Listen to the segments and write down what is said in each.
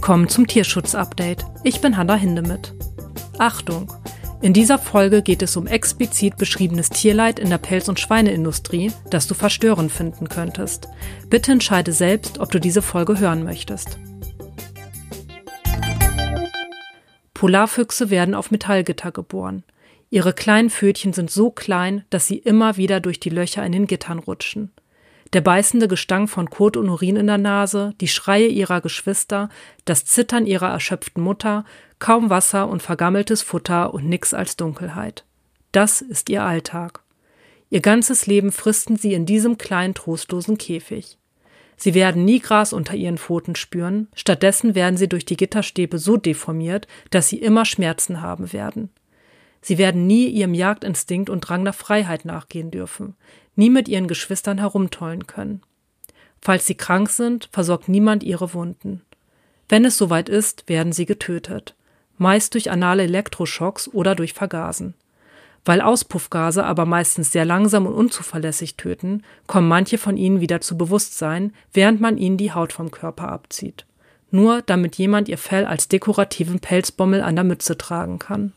Willkommen zum Tierschutz-Update. Ich bin Hanna Hindemith. Achtung! In dieser Folge geht es um explizit beschriebenes Tierleid in der Pelz- und Schweineindustrie, das du verstörend finden könntest. Bitte entscheide selbst, ob du diese Folge hören möchtest. Polarfüchse werden auf Metallgitter geboren. Ihre kleinen Pfötchen sind so klein, dass sie immer wieder durch die Löcher in den Gittern rutschen. Der beißende Gestank von Kot und Urin in der Nase, die Schreie ihrer Geschwister, das Zittern ihrer erschöpften Mutter, kaum Wasser und vergammeltes Futter und nix als Dunkelheit. Das ist ihr Alltag. Ihr ganzes Leben fristen sie in diesem kleinen trostlosen Käfig. Sie werden nie Gras unter ihren Pfoten spüren, stattdessen werden sie durch die Gitterstäbe so deformiert, dass sie immer Schmerzen haben werden. Sie werden nie ihrem Jagdinstinkt und Drang nach Freiheit nachgehen dürfen nie mit ihren Geschwistern herumtollen können. Falls sie krank sind, versorgt niemand ihre Wunden. Wenn es soweit ist, werden sie getötet, meist durch anale Elektroschocks oder durch Vergasen. Weil Auspuffgase aber meistens sehr langsam und unzuverlässig töten, kommen manche von ihnen wieder zu Bewusstsein, während man ihnen die Haut vom Körper abzieht. Nur damit jemand ihr Fell als dekorativen Pelzbommel an der Mütze tragen kann.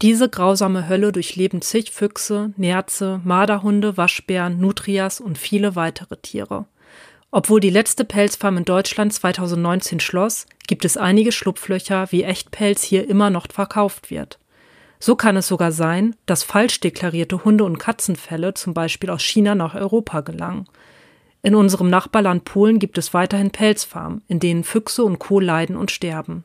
Diese grausame Hölle durchleben zig Füchse, Nerze, Marderhunde, Waschbären, Nutrias und viele weitere Tiere. Obwohl die letzte Pelzfarm in Deutschland 2019 schloss, gibt es einige Schlupflöcher, wie Echtpelz hier immer noch verkauft wird. So kann es sogar sein, dass falsch deklarierte Hunde- und Katzenfälle zum Beispiel aus China nach Europa gelangen. In unserem Nachbarland Polen gibt es weiterhin Pelzfarmen, in denen Füchse und Co. leiden und sterben.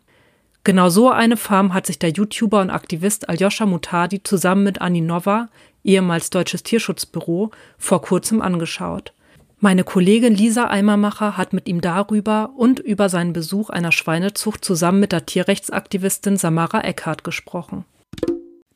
Genau so eine Farm hat sich der YouTuber und Aktivist Aljoscha Mutadi zusammen mit Anni Nova, ehemals Deutsches Tierschutzbüro, vor kurzem angeschaut. Meine Kollegin Lisa Eimermacher hat mit ihm darüber und über seinen Besuch einer Schweinezucht zusammen mit der Tierrechtsaktivistin Samara Eckhardt gesprochen.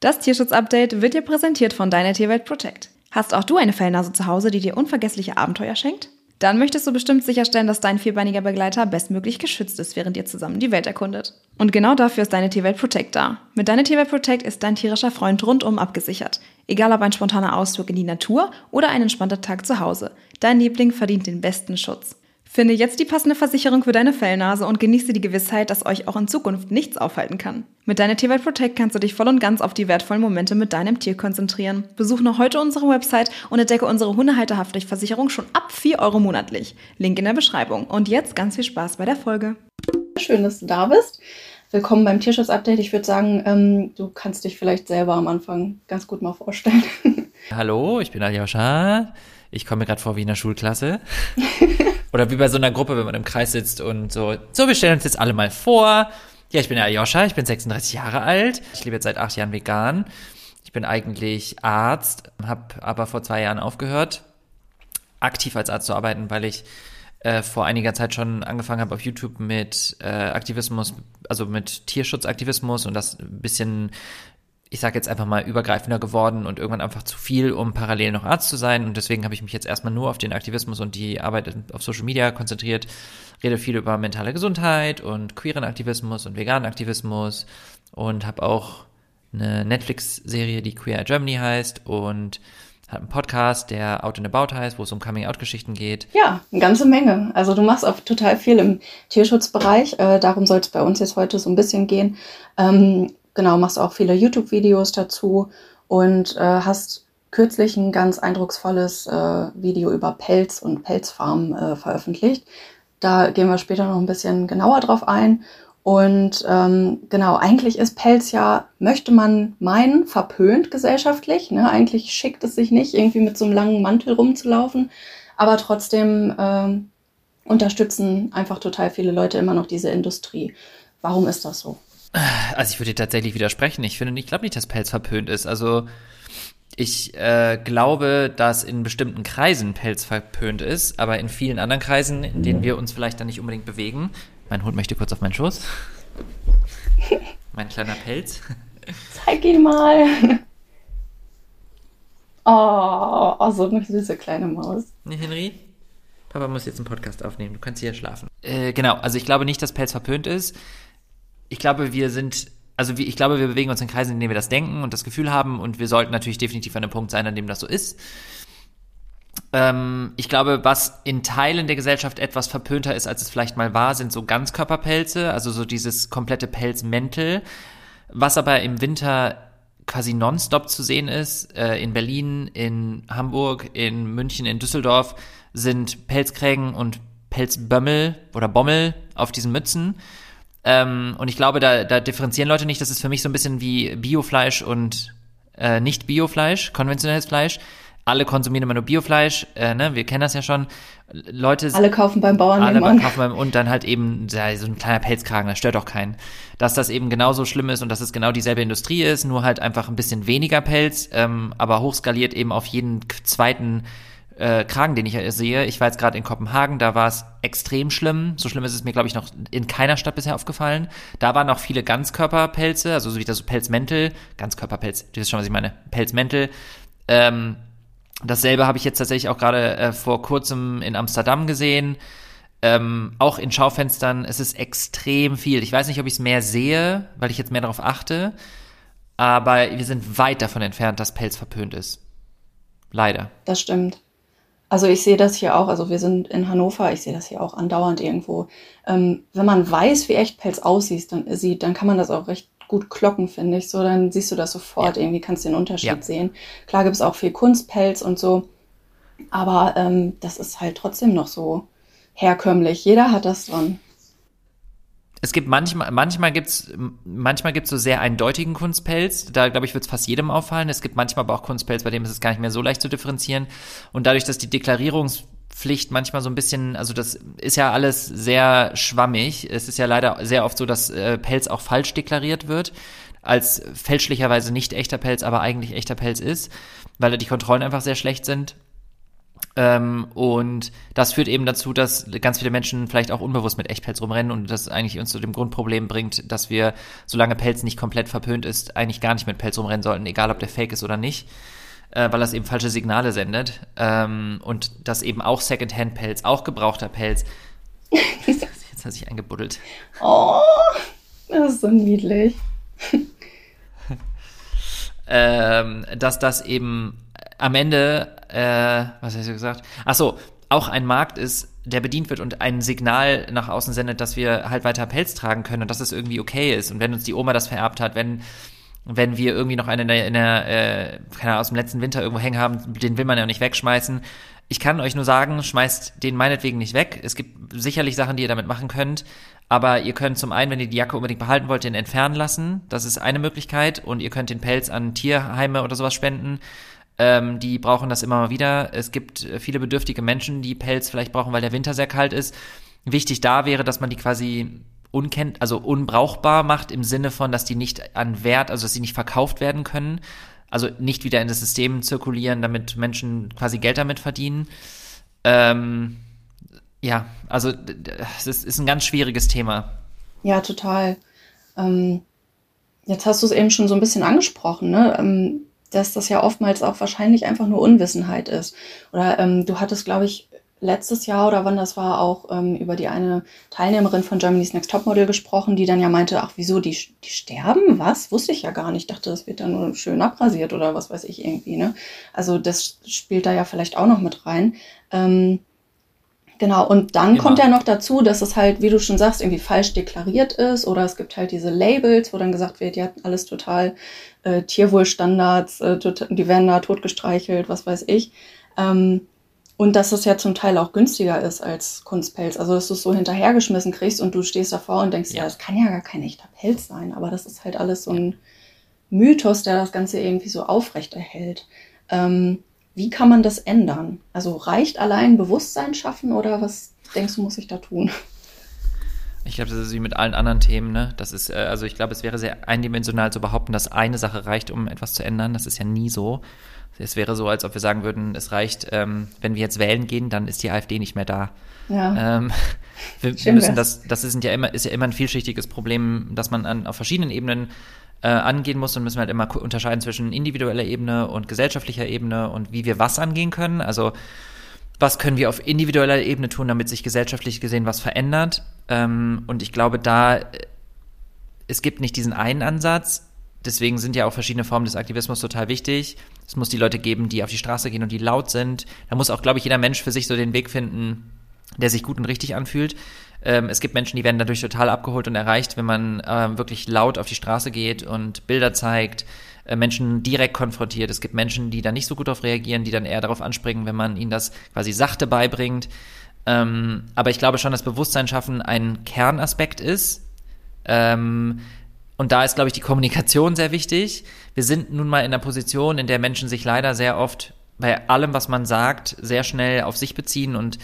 Das Tierschutz-Update wird dir präsentiert von Deiner Tierwelt Protect. Hast auch du eine Fellnase zu Hause, die dir unvergessliche Abenteuer schenkt? Dann möchtest du bestimmt sicherstellen, dass dein vierbeiniger Begleiter bestmöglich geschützt ist, während ihr zusammen die Welt erkundet. Und genau dafür ist deine Tierwelt Protect da. Mit deiner Tierwelt Protect ist dein tierischer Freund rundum abgesichert. Egal ob ein spontaner Ausflug in die Natur oder ein entspannter Tag zu Hause. Dein Liebling verdient den besten Schutz. Finde jetzt die passende Versicherung für deine Fellnase und genieße die Gewissheit, dass euch auch in Zukunft nichts aufhalten kann. Mit deiner Tierwelt Protect kannst du dich voll und ganz auf die wertvollen Momente mit deinem Tier konzentrieren. Besuch noch heute unsere Website und entdecke unsere Hundehalterhaftpflichtversicherung schon ab 4 Euro monatlich. Link in der Beschreibung. Und jetzt ganz viel Spaß bei der Folge. Schön, dass du da bist. Willkommen beim Tierschutz-Update. Ich würde sagen, ähm, du kannst dich vielleicht selber am Anfang ganz gut mal vorstellen. Hallo, ich bin Aljoscha. Ich komme mir gerade vor wie in einer Schulklasse. Oder wie bei so einer Gruppe, wenn man im Kreis sitzt und so. So, wir stellen uns jetzt alle mal vor. Ja, ich bin der Aljoscha, ich bin 36 Jahre alt. Ich lebe jetzt seit acht Jahren vegan. Ich bin eigentlich Arzt, habe aber vor zwei Jahren aufgehört, aktiv als Arzt zu arbeiten, weil ich äh, vor einiger Zeit schon angefangen habe auf YouTube mit äh, Aktivismus, also mit Tierschutzaktivismus und das ein bisschen ich sage jetzt einfach mal, übergreifender geworden und irgendwann einfach zu viel, um parallel noch Arzt zu sein. Und deswegen habe ich mich jetzt erstmal nur auf den Aktivismus und die Arbeit auf Social Media konzentriert. Rede viel über mentale Gesundheit und queeren Aktivismus und veganen Aktivismus und habe auch eine Netflix-Serie, die Queer Germany heißt und habe einen Podcast, der Out and About heißt, wo es um Coming-out-Geschichten geht. Ja, eine ganze Menge. Also du machst auch total viel im Tierschutzbereich. Äh, darum soll es bei uns jetzt heute so ein bisschen gehen. Ähm, genau, machst auch viele YouTube-Videos dazu und äh, hast kürzlich ein ganz eindrucksvolles äh, Video über Pelz und Pelzfarmen äh, veröffentlicht. Da gehen wir später noch ein bisschen genauer drauf ein. Und ähm, genau, eigentlich ist Pelz ja, möchte man meinen, verpönt gesellschaftlich. Ne? Eigentlich schickt es sich nicht, irgendwie mit so einem langen Mantel rumzulaufen. Aber trotzdem ähm, unterstützen einfach total viele Leute immer noch diese Industrie. Warum ist das so? Also ich würde dir tatsächlich widersprechen. Ich finde, ich glaube nicht, dass Pelz verpönt ist. Also ich äh, glaube, dass in bestimmten Kreisen Pelz verpönt ist, aber in vielen anderen Kreisen, in denen wir uns vielleicht dann nicht unbedingt bewegen. Mein Hund möchte kurz auf meinen Schoß. mein kleiner Pelz. Zeig ihn mal. Oh, oh, so eine süße kleine Maus. Nee, Henry? Papa muss jetzt einen Podcast aufnehmen. Du kannst hier schlafen. Äh, genau, also ich glaube nicht, dass Pelz verpönt ist ich glaube, wir sind, also ich glaube, wir bewegen uns in Kreisen, in denen wir das denken und das Gefühl haben und wir sollten natürlich definitiv an einem Punkt sein, an dem das so ist. Ähm, ich glaube, was in Teilen der Gesellschaft etwas verpönter ist, als es vielleicht mal war, sind so Ganzkörperpelze, also so dieses komplette Pelzmäntel. Was aber im Winter quasi nonstop zu sehen ist, äh, in Berlin, in Hamburg, in München, in Düsseldorf, sind Pelzkrägen und Pelzbömmel oder Bommel auf diesen Mützen. Ähm, und ich glaube, da, da differenzieren Leute nicht. Das ist für mich so ein bisschen wie Biofleisch und äh, nicht Biofleisch, konventionelles Fleisch alle konsumieren immer nur Biofleisch, äh, ne? wir kennen das ja schon. Leute alle kaufen beim Bauern alle beim kaufen beim und dann halt eben ja, so ein kleiner Pelzkragen, das stört auch keinen. Dass das eben genauso schlimm ist und dass es genau dieselbe Industrie ist, nur halt einfach ein bisschen weniger Pelz, ähm, aber hochskaliert eben auf jeden zweiten äh, Kragen, den ich sehe. Ich war jetzt gerade in Kopenhagen, da war es extrem schlimm. So schlimm ist es mir, glaube ich, noch in keiner Stadt bisher aufgefallen. Da waren noch viele Ganzkörperpelze, also so wie das so Pelzmäntel, Ganzkörperpelz, du wisst schon, was ich meine, Pelzmäntel. Ähm, Dasselbe habe ich jetzt tatsächlich auch gerade äh, vor kurzem in Amsterdam gesehen. Ähm, auch in Schaufenstern, es ist extrem viel. Ich weiß nicht, ob ich es mehr sehe, weil ich jetzt mehr darauf achte, aber wir sind weit davon entfernt, dass Pelz verpönt ist. Leider. Das stimmt. Also ich sehe das hier auch, also wir sind in Hannover, ich sehe das hier auch andauernd irgendwo. Ähm, wenn man weiß, wie echt Pelz aussieht, dann, sieht, dann kann man das auch recht gut klocken, finde ich. So, dann siehst du das sofort, ja. irgendwie kannst du den Unterschied ja. sehen. Klar gibt es auch viel Kunstpelz und so, aber ähm, das ist halt trotzdem noch so herkömmlich. Jeder hat das dran. Es gibt manchmal, manchmal gibt's, manchmal gibt's so sehr eindeutigen Kunstpelz. Da, glaube ich, wird es fast jedem auffallen. Es gibt manchmal aber auch Kunstpelz, bei dem ist es gar nicht mehr so leicht zu differenzieren. Und dadurch, dass die Deklarierungs Pflicht manchmal so ein bisschen, also das ist ja alles sehr schwammig. Es ist ja leider sehr oft so, dass äh, Pelz auch falsch deklariert wird, als fälschlicherweise nicht echter Pelz, aber eigentlich echter Pelz ist, weil die Kontrollen einfach sehr schlecht sind. Ähm, und das führt eben dazu, dass ganz viele Menschen vielleicht auch unbewusst mit Echtpelz rumrennen und das eigentlich uns zu dem Grundproblem bringt, dass wir, solange Pelz nicht komplett verpönt ist, eigentlich gar nicht mit Pelz rumrennen sollten, egal ob der fake ist oder nicht äh, weil das eben falsche Signale sendet. Ähm, und dass eben auch Secondhand-Pelz, auch gebrauchter Pelz. Jetzt hat sich eingebuddelt. Oh, das ist so niedlich. ähm, dass das eben am Ende, äh, was hast du gesagt? Ach so, auch ein Markt ist, der bedient wird und ein Signal nach außen sendet, dass wir halt weiter Pelz tragen können und dass es irgendwie okay ist. Und wenn uns die Oma das vererbt hat, wenn wenn wir irgendwie noch einen in der, in der äh, keine Ahnung, aus dem letzten Winter irgendwo hängen haben, den will man ja nicht wegschmeißen. Ich kann euch nur sagen, schmeißt den meinetwegen nicht weg. Es gibt sicherlich Sachen, die ihr damit machen könnt. Aber ihr könnt zum einen, wenn ihr die Jacke unbedingt behalten wollt, den entfernen lassen. Das ist eine Möglichkeit. Und ihr könnt den Pelz an Tierheime oder sowas spenden. Ähm, die brauchen das immer mal wieder. Es gibt viele bedürftige Menschen, die Pelz vielleicht brauchen, weil der Winter sehr kalt ist. Wichtig da wäre, dass man die quasi unkennt, also unbrauchbar macht im Sinne von, dass die nicht an Wert, also dass sie nicht verkauft werden können, also nicht wieder in das System zirkulieren, damit Menschen quasi Geld damit verdienen. Ähm, ja, also es ist, ist, ein ganz schwieriges Thema. Ja, total. Ähm, jetzt hast du es eben schon so ein bisschen angesprochen, ne? Ähm, dass das ja oftmals auch wahrscheinlich einfach nur Unwissenheit ist. Oder ähm, du hattest, glaube ich, letztes Jahr oder wann das war, auch ähm, über die eine Teilnehmerin von Germany's Next Topmodel gesprochen, die dann ja meinte, ach wieso, die, die sterben? Was? Wusste ich ja gar nicht. Ich dachte, das wird dann nur schön abrasiert oder was weiß ich irgendwie. Ne? Also das spielt da ja vielleicht auch noch mit rein. Ähm, genau, und dann Immer. kommt ja noch dazu, dass es halt, wie du schon sagst, irgendwie falsch deklariert ist oder es gibt halt diese Labels, wo dann gesagt wird, ja, alles total äh, Tierwohlstandards, äh, die werden da totgestreichelt, was weiß ich. Ähm, und dass es ja zum Teil auch günstiger ist als Kunstpelz. Also, dass du es so hinterhergeschmissen kriegst und du stehst davor und denkst, ja, das kann ja gar kein echter Pelz sein. Aber das ist halt alles so ein Mythos, der das Ganze irgendwie so aufrechterhält. Ähm, wie kann man das ändern? Also reicht allein Bewusstsein schaffen oder was denkst du, muss ich da tun? Ich glaube, das ist wie mit allen anderen Themen. Ne? Das ist, äh, also ich glaube, es wäre sehr eindimensional zu behaupten, dass eine Sache reicht, um etwas zu ändern. Das ist ja nie so. Es wäre so, als ob wir sagen würden, es reicht, ähm, wenn wir jetzt wählen gehen, dann ist die AfD nicht mehr da. Ja. Ähm, wir, wir müssen das, das ist ja immer, ist ja immer ein vielschichtiges Problem, das man an, auf verschiedenen Ebenen äh, angehen muss und müssen wir halt immer unterscheiden zwischen individueller Ebene und gesellschaftlicher Ebene und wie wir was angehen können. Also was können wir auf individueller Ebene tun, damit sich gesellschaftlich gesehen was verändert. Ähm, und ich glaube, da, äh, es gibt nicht diesen einen Ansatz, deswegen sind ja auch verschiedene Formen des Aktivismus total wichtig. Es muss die Leute geben, die auf die Straße gehen und die laut sind. Da muss auch, glaube ich, jeder Mensch für sich so den Weg finden, der sich gut und richtig anfühlt. Ähm, es gibt Menschen, die werden dadurch total abgeholt und erreicht, wenn man äh, wirklich laut auf die Straße geht und Bilder zeigt, äh, Menschen direkt konfrontiert. Es gibt Menschen, die da nicht so gut darauf reagieren, die dann eher darauf anspringen, wenn man ihnen das quasi sachte beibringt. Ähm, aber ich glaube schon, dass Bewusstsein schaffen ein Kernaspekt ist. Ähm, und da ist, glaube ich, die Kommunikation sehr wichtig. Wir sind nun mal in einer Position, in der Menschen sich leider sehr oft bei allem, was man sagt, sehr schnell auf sich beziehen und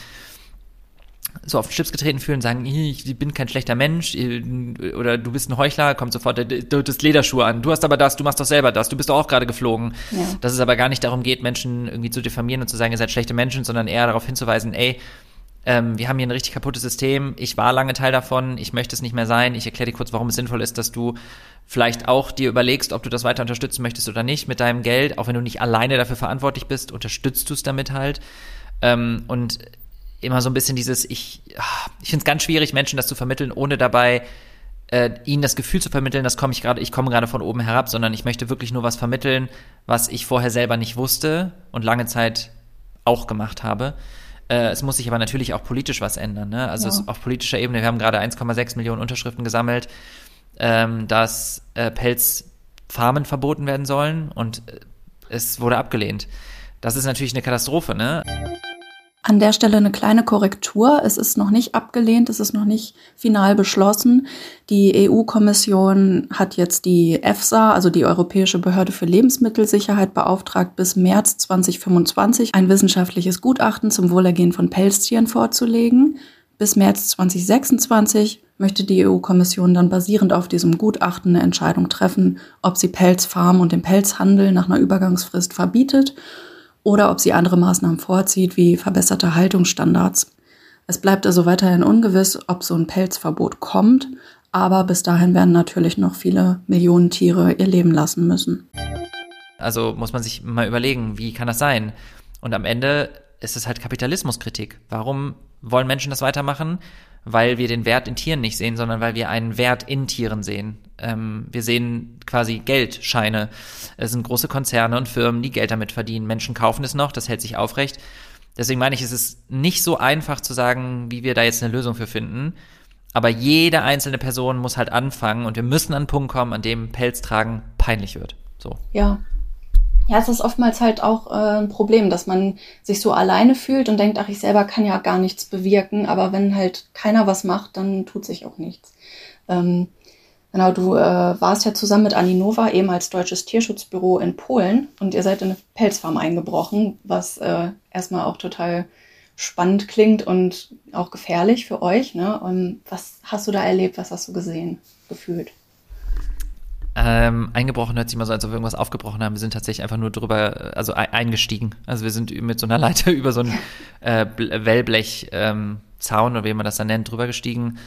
so auf den Chips getreten fühlen, sagen, ich bin kein schlechter Mensch oder du bist ein Heuchler, kommt sofort, du hast Lederschuhe an, du hast aber das, du machst doch selber das, du bist doch auch gerade geflogen. Ja. Dass es aber gar nicht darum geht, Menschen irgendwie zu diffamieren und zu sagen, ihr seid schlechte Menschen, sondern eher darauf hinzuweisen, ey, ähm, wir haben hier ein richtig kaputtes System, ich war lange Teil davon, ich möchte es nicht mehr sein, ich erkläre dir kurz, warum es sinnvoll ist, dass du vielleicht auch dir überlegst, ob du das weiter unterstützen möchtest oder nicht mit deinem Geld, auch wenn du nicht alleine dafür verantwortlich bist, unterstützt du es damit halt. Ähm, und immer so ein bisschen dieses, ich, ah, ich finde es ganz schwierig, Menschen das zu vermitteln, ohne dabei äh, ihnen das Gefühl zu vermitteln, das komme ich gerade, ich komme gerade von oben herab, sondern ich möchte wirklich nur was vermitteln, was ich vorher selber nicht wusste und lange Zeit auch gemacht habe. Äh, es muss sich aber natürlich auch politisch was ändern. Ne? Also ja. auf politischer Ebene, wir haben gerade 1,6 Millionen Unterschriften gesammelt, ähm, dass äh, Pelzfarmen verboten werden sollen und äh, es wurde abgelehnt. Das ist natürlich eine Katastrophe, ne? An der Stelle eine kleine Korrektur. Es ist noch nicht abgelehnt, es ist noch nicht final beschlossen. Die EU-Kommission hat jetzt die EFSA, also die Europäische Behörde für Lebensmittelsicherheit, beauftragt, bis März 2025 ein wissenschaftliches Gutachten zum Wohlergehen von Pelztieren vorzulegen. Bis März 2026 möchte die EU-Kommission dann basierend auf diesem Gutachten eine Entscheidung treffen, ob sie Pelzfarmen und den Pelzhandel nach einer Übergangsfrist verbietet oder ob sie andere Maßnahmen vorzieht, wie verbesserte Haltungsstandards. Es bleibt also weiterhin ungewiss, ob so ein Pelzverbot kommt, aber bis dahin werden natürlich noch viele Millionen Tiere ihr Leben lassen müssen. Also muss man sich mal überlegen, wie kann das sein? Und am Ende ist es halt Kapitalismuskritik. Warum wollen Menschen das weitermachen? Weil wir den Wert in Tieren nicht sehen, sondern weil wir einen Wert in Tieren sehen. Ähm, wir sehen quasi Geldscheine. Es sind große Konzerne und Firmen, die Geld damit verdienen. Menschen kaufen es noch, das hält sich aufrecht. Deswegen meine ich, es ist nicht so einfach zu sagen, wie wir da jetzt eine Lösung für finden. Aber jede einzelne Person muss halt anfangen und wir müssen an einen Punkt kommen, an dem Pelz tragen peinlich wird. So. Ja, ja, es ist oftmals halt auch äh, ein Problem, dass man sich so alleine fühlt und denkt, ach, ich selber kann ja gar nichts bewirken, aber wenn halt keiner was macht, dann tut sich auch nichts. Ähm, genau, du äh, warst ja zusammen mit Aninova, eben als deutsches Tierschutzbüro in Polen und ihr seid in eine Pelzfarm eingebrochen, was äh, erstmal auch total spannend klingt und auch gefährlich für euch. Ne? Und was hast du da erlebt, was hast du gesehen, gefühlt? Ähm, eingebrochen hört sich immer so, als ob wir irgendwas aufgebrochen haben. Wir sind tatsächlich einfach nur drüber, also eingestiegen. Also wir sind mit so einer Leiter über so einen äh, Wellblech-Zaun ähm, oder wie man das dann nennt, drüber gestiegen.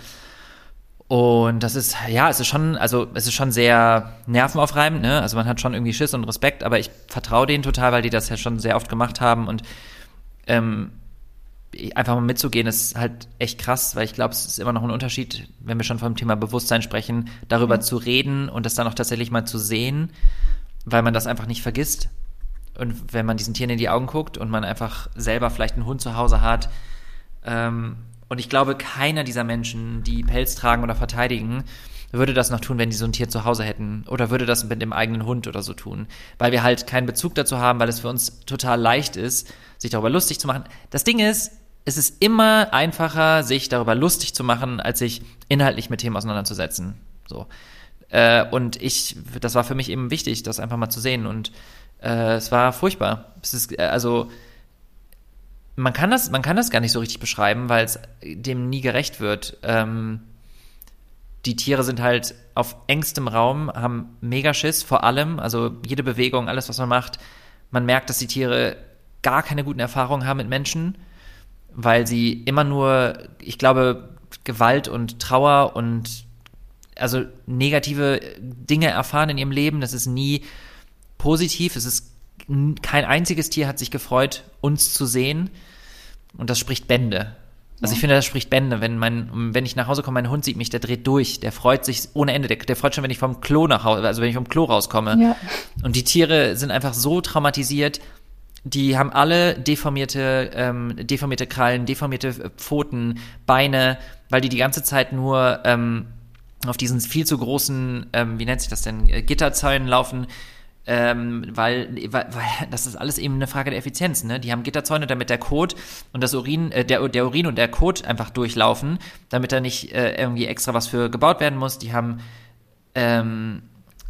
Und das ist, ja, es ist schon, also es ist schon sehr nervenaufreibend, ne? Also man hat schon irgendwie Schiss und Respekt, aber ich vertraue denen total, weil die das ja schon sehr oft gemacht haben und ähm, einfach mal mitzugehen, ist halt echt krass, weil ich glaube, es ist immer noch ein Unterschied, wenn wir schon vom Thema Bewusstsein sprechen, darüber mhm. zu reden und das dann auch tatsächlich mal zu sehen, weil man das einfach nicht vergisst. Und wenn man diesen Tieren in die Augen guckt und man einfach selber vielleicht einen Hund zu Hause hat, ähm, und ich glaube, keiner dieser Menschen, die Pelz tragen oder verteidigen, würde das noch tun, wenn die so ein Tier zu Hause hätten oder würde das mit dem eigenen Hund oder so tun, weil wir halt keinen Bezug dazu haben, weil es für uns total leicht ist, sich darüber lustig zu machen. Das Ding ist, es ist immer einfacher, sich darüber lustig zu machen, als sich inhaltlich mit Themen auseinanderzusetzen. So. Äh, und ich, das war für mich eben wichtig, das einfach mal zu sehen. Und äh, es war furchtbar. Es ist, äh, also, man kann das, man kann das gar nicht so richtig beschreiben, weil es dem nie gerecht wird. Ähm, die Tiere sind halt auf engstem Raum, haben mega Schiss vor allem, also jede Bewegung, alles, was man macht. Man merkt, dass die Tiere gar keine guten Erfahrungen haben mit Menschen weil sie immer nur, ich glaube, Gewalt und Trauer und also negative Dinge erfahren in ihrem Leben. Das ist nie positiv. Es ist kein einziges Tier hat sich gefreut, uns zu sehen. Und das spricht Bände. Also ich finde, das spricht Bände. Wenn mein, wenn ich nach Hause komme, mein Hund sieht mich, der dreht durch, der freut sich ohne Ende. Der, der freut schon, wenn ich vom Klo nach Hause, also wenn ich vom Klo rauskomme. Ja. Und die Tiere sind einfach so traumatisiert. Die haben alle deformierte, ähm, deformierte Krallen, deformierte äh, Pfoten, Beine, weil die die ganze Zeit nur ähm, auf diesen viel zu großen, ähm, wie nennt sich das denn, äh, Gitterzäunen laufen, ähm, weil, weil, weil das ist alles eben eine Frage der Effizienz. Ne? Die haben Gitterzäune, damit der Kot und das Urin, äh, der, der Urin und der Kot einfach durchlaufen, damit da nicht äh, irgendwie extra was für gebaut werden muss. Die haben ähm,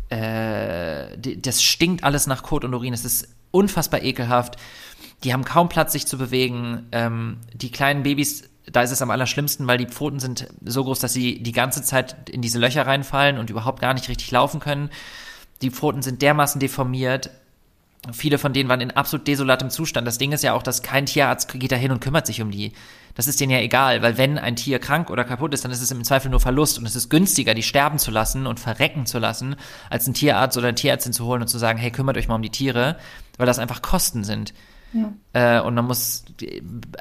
äh, die, das stinkt alles nach Kot und Urin. Es ist unfassbar ekelhaft. Die haben kaum Platz, sich zu bewegen. Ähm, die kleinen Babys, da ist es am allerschlimmsten, weil die Pfoten sind so groß, dass sie die ganze Zeit in diese Löcher reinfallen und überhaupt gar nicht richtig laufen können. Die Pfoten sind dermaßen deformiert. Viele von denen waren in absolut desolatem Zustand. Das Ding ist ja auch, dass kein Tierarzt geht da hin und kümmert sich um die. Das ist denen ja egal, weil wenn ein Tier krank oder kaputt ist, dann ist es im Zweifel nur Verlust und es ist günstiger, die sterben zu lassen und verrecken zu lassen, als einen Tierarzt oder eine Tierärztin zu holen und zu sagen, hey, kümmert euch mal um die Tiere, weil das einfach Kosten sind. Ja. Äh, und man muss,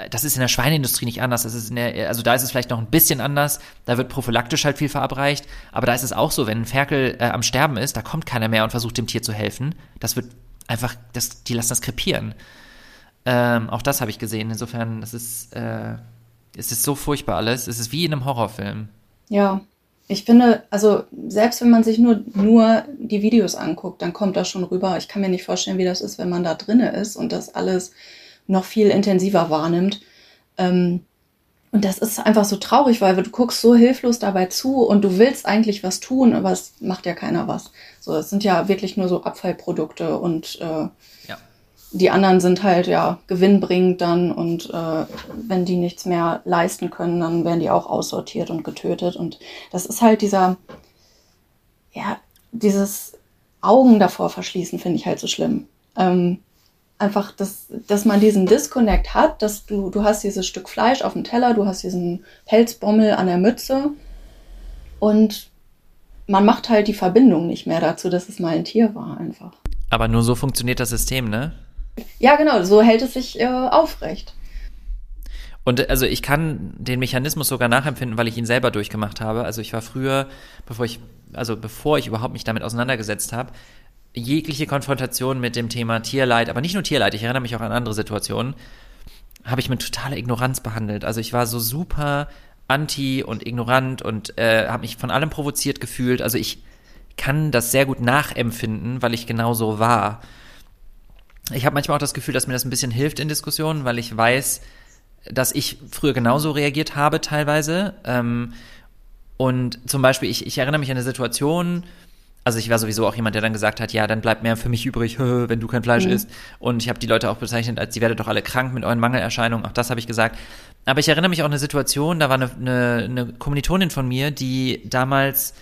das ist in der Schweineindustrie nicht anders. Das ist in der, also da ist es vielleicht noch ein bisschen anders. Da wird prophylaktisch halt viel verabreicht. Aber da ist es auch so, wenn ein Ferkel äh, am Sterben ist, da kommt keiner mehr und versucht dem Tier zu helfen. Das wird einfach, das, die lassen das krepieren. Ähm, auch das habe ich gesehen. Insofern, das ist, äh, es ist so furchtbar alles. Es ist wie in einem Horrorfilm. Ja, ich finde, also selbst wenn man sich nur, nur die Videos anguckt, dann kommt das schon rüber. Ich kann mir nicht vorstellen, wie das ist, wenn man da drinne ist und das alles noch viel intensiver wahrnimmt. Ähm, und das ist einfach so traurig, weil du guckst so hilflos dabei zu und du willst eigentlich was tun, aber es macht ja keiner was. So, es sind ja wirklich nur so Abfallprodukte und äh, Ja. die anderen sind halt ja gewinnbringend dann und äh, wenn die nichts mehr leisten können, dann werden die auch aussortiert und getötet. Und das ist halt dieser, ja, dieses Augen davor verschließen, finde ich halt so schlimm. Ähm, einfach, dass, dass man diesen Disconnect hat, dass du, du hast dieses Stück Fleisch auf dem Teller, du hast diesen Pelzbommel an der Mütze und man macht halt die Verbindung nicht mehr dazu, dass es mal ein Tier war einfach. Aber nur so funktioniert das System, ne? Ja, genau, so hält es sich äh, aufrecht. Und äh, also ich kann den Mechanismus sogar nachempfinden, weil ich ihn selber durchgemacht habe. Also ich war früher, bevor ich, also bevor ich überhaupt mich damit auseinandergesetzt habe, jegliche Konfrontation mit dem Thema Tierleid, aber nicht nur Tierleid, ich erinnere mich auch an andere Situationen, habe ich mit totaler Ignoranz behandelt. Also ich war so super anti und ignorant und äh, habe mich von allem provoziert gefühlt. Also ich kann das sehr gut nachempfinden, weil ich genau so war. Ich habe manchmal auch das Gefühl, dass mir das ein bisschen hilft in Diskussionen, weil ich weiß, dass ich früher genauso reagiert habe teilweise. Ähm, und zum Beispiel, ich, ich erinnere mich an eine Situation, also ich war sowieso auch jemand, der dann gesagt hat, ja, dann bleibt mehr für mich übrig, wenn du kein Fleisch Mhm. isst. Und ich habe die Leute auch bezeichnet, als sie werdet doch alle krank mit euren Mangelerscheinungen. Auch das habe ich gesagt. Aber ich erinnere mich auch an eine Situation, da war eine, eine, eine Kommilitonin von mir, die damals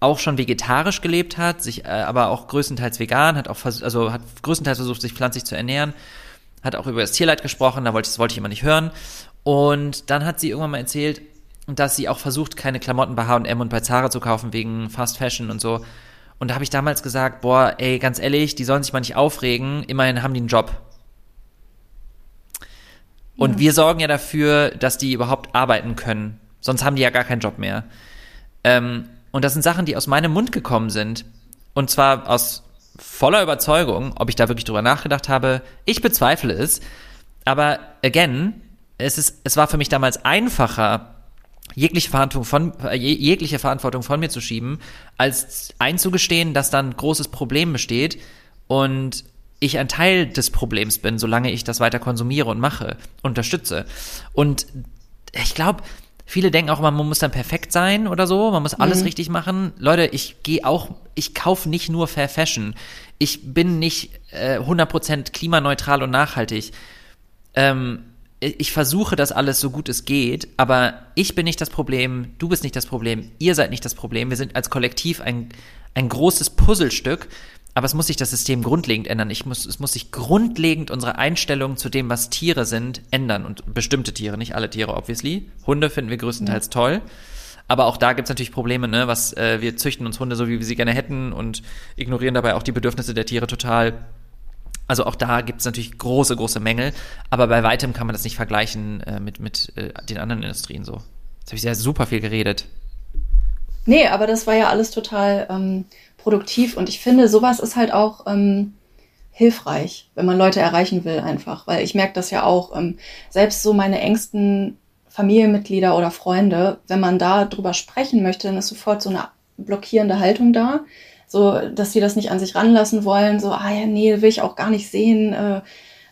auch schon vegetarisch gelebt hat, sich äh, aber auch größtenteils vegan, hat auch also hat größtenteils versucht, sich pflanzlich zu ernähren, hat auch über das Tierleid gesprochen, da wollte ich, das wollte ich immer nicht hören. Und dann hat sie irgendwann mal erzählt, dass sie auch versucht, keine Klamotten bei H&M und bei Zara zu kaufen wegen Fast Fashion und so. Und da habe ich damals gesagt, boah, ey, ganz ehrlich, die sollen sich mal nicht aufregen, immerhin haben die einen Job. Und wir sorgen ja dafür, dass die überhaupt arbeiten können. Sonst haben die ja gar keinen Job mehr. Ähm, und das sind Sachen, die aus meinem Mund gekommen sind. Und zwar aus voller Überzeugung, ob ich da wirklich drüber nachgedacht habe. Ich bezweifle es. Aber again, es, ist, es war für mich damals einfacher, jegliche Verantwortung von, äh, je- jegliche Verantwortung von mir zu schieben, als einzugestehen, dass dann ein großes Problem besteht und ich ein Teil des Problems bin, solange ich das weiter konsumiere und mache, unterstütze. Und ich glaube, viele denken auch immer, man muss dann perfekt sein oder so, man muss alles richtig machen. Leute, ich gehe auch, ich kaufe nicht nur Fair Fashion. Ich bin nicht äh, 100% klimaneutral und nachhaltig. Ähm, ich versuche das alles so gut es geht, aber ich bin nicht das Problem, du bist nicht das Problem, ihr seid nicht das Problem. Wir sind als Kollektiv ein, ein großes Puzzlestück, aber es muss sich das System grundlegend ändern. Ich muss, es muss sich grundlegend unsere Einstellung zu dem, was Tiere sind, ändern. Und bestimmte Tiere, nicht alle Tiere, obviously. Hunde finden wir größtenteils toll. Aber auch da gibt's natürlich Probleme, ne? Was, äh, wir züchten uns Hunde so, wie wir sie gerne hätten und ignorieren dabei auch die Bedürfnisse der Tiere total. Also auch da gibt es natürlich große, große Mängel, aber bei weitem kann man das nicht vergleichen äh, mit, mit äh, den anderen Industrien so. Jetzt habe ich sehr super viel geredet. Nee, aber das war ja alles total ähm, produktiv und ich finde, sowas ist halt auch ähm, hilfreich, wenn man Leute erreichen will einfach, weil ich merke das ja auch, ähm, selbst so meine engsten Familienmitglieder oder Freunde, wenn man da drüber sprechen möchte, dann ist sofort so eine blockierende Haltung da so, dass sie das nicht an sich ranlassen wollen, so, ah ja, nee, will ich auch gar nicht sehen, äh,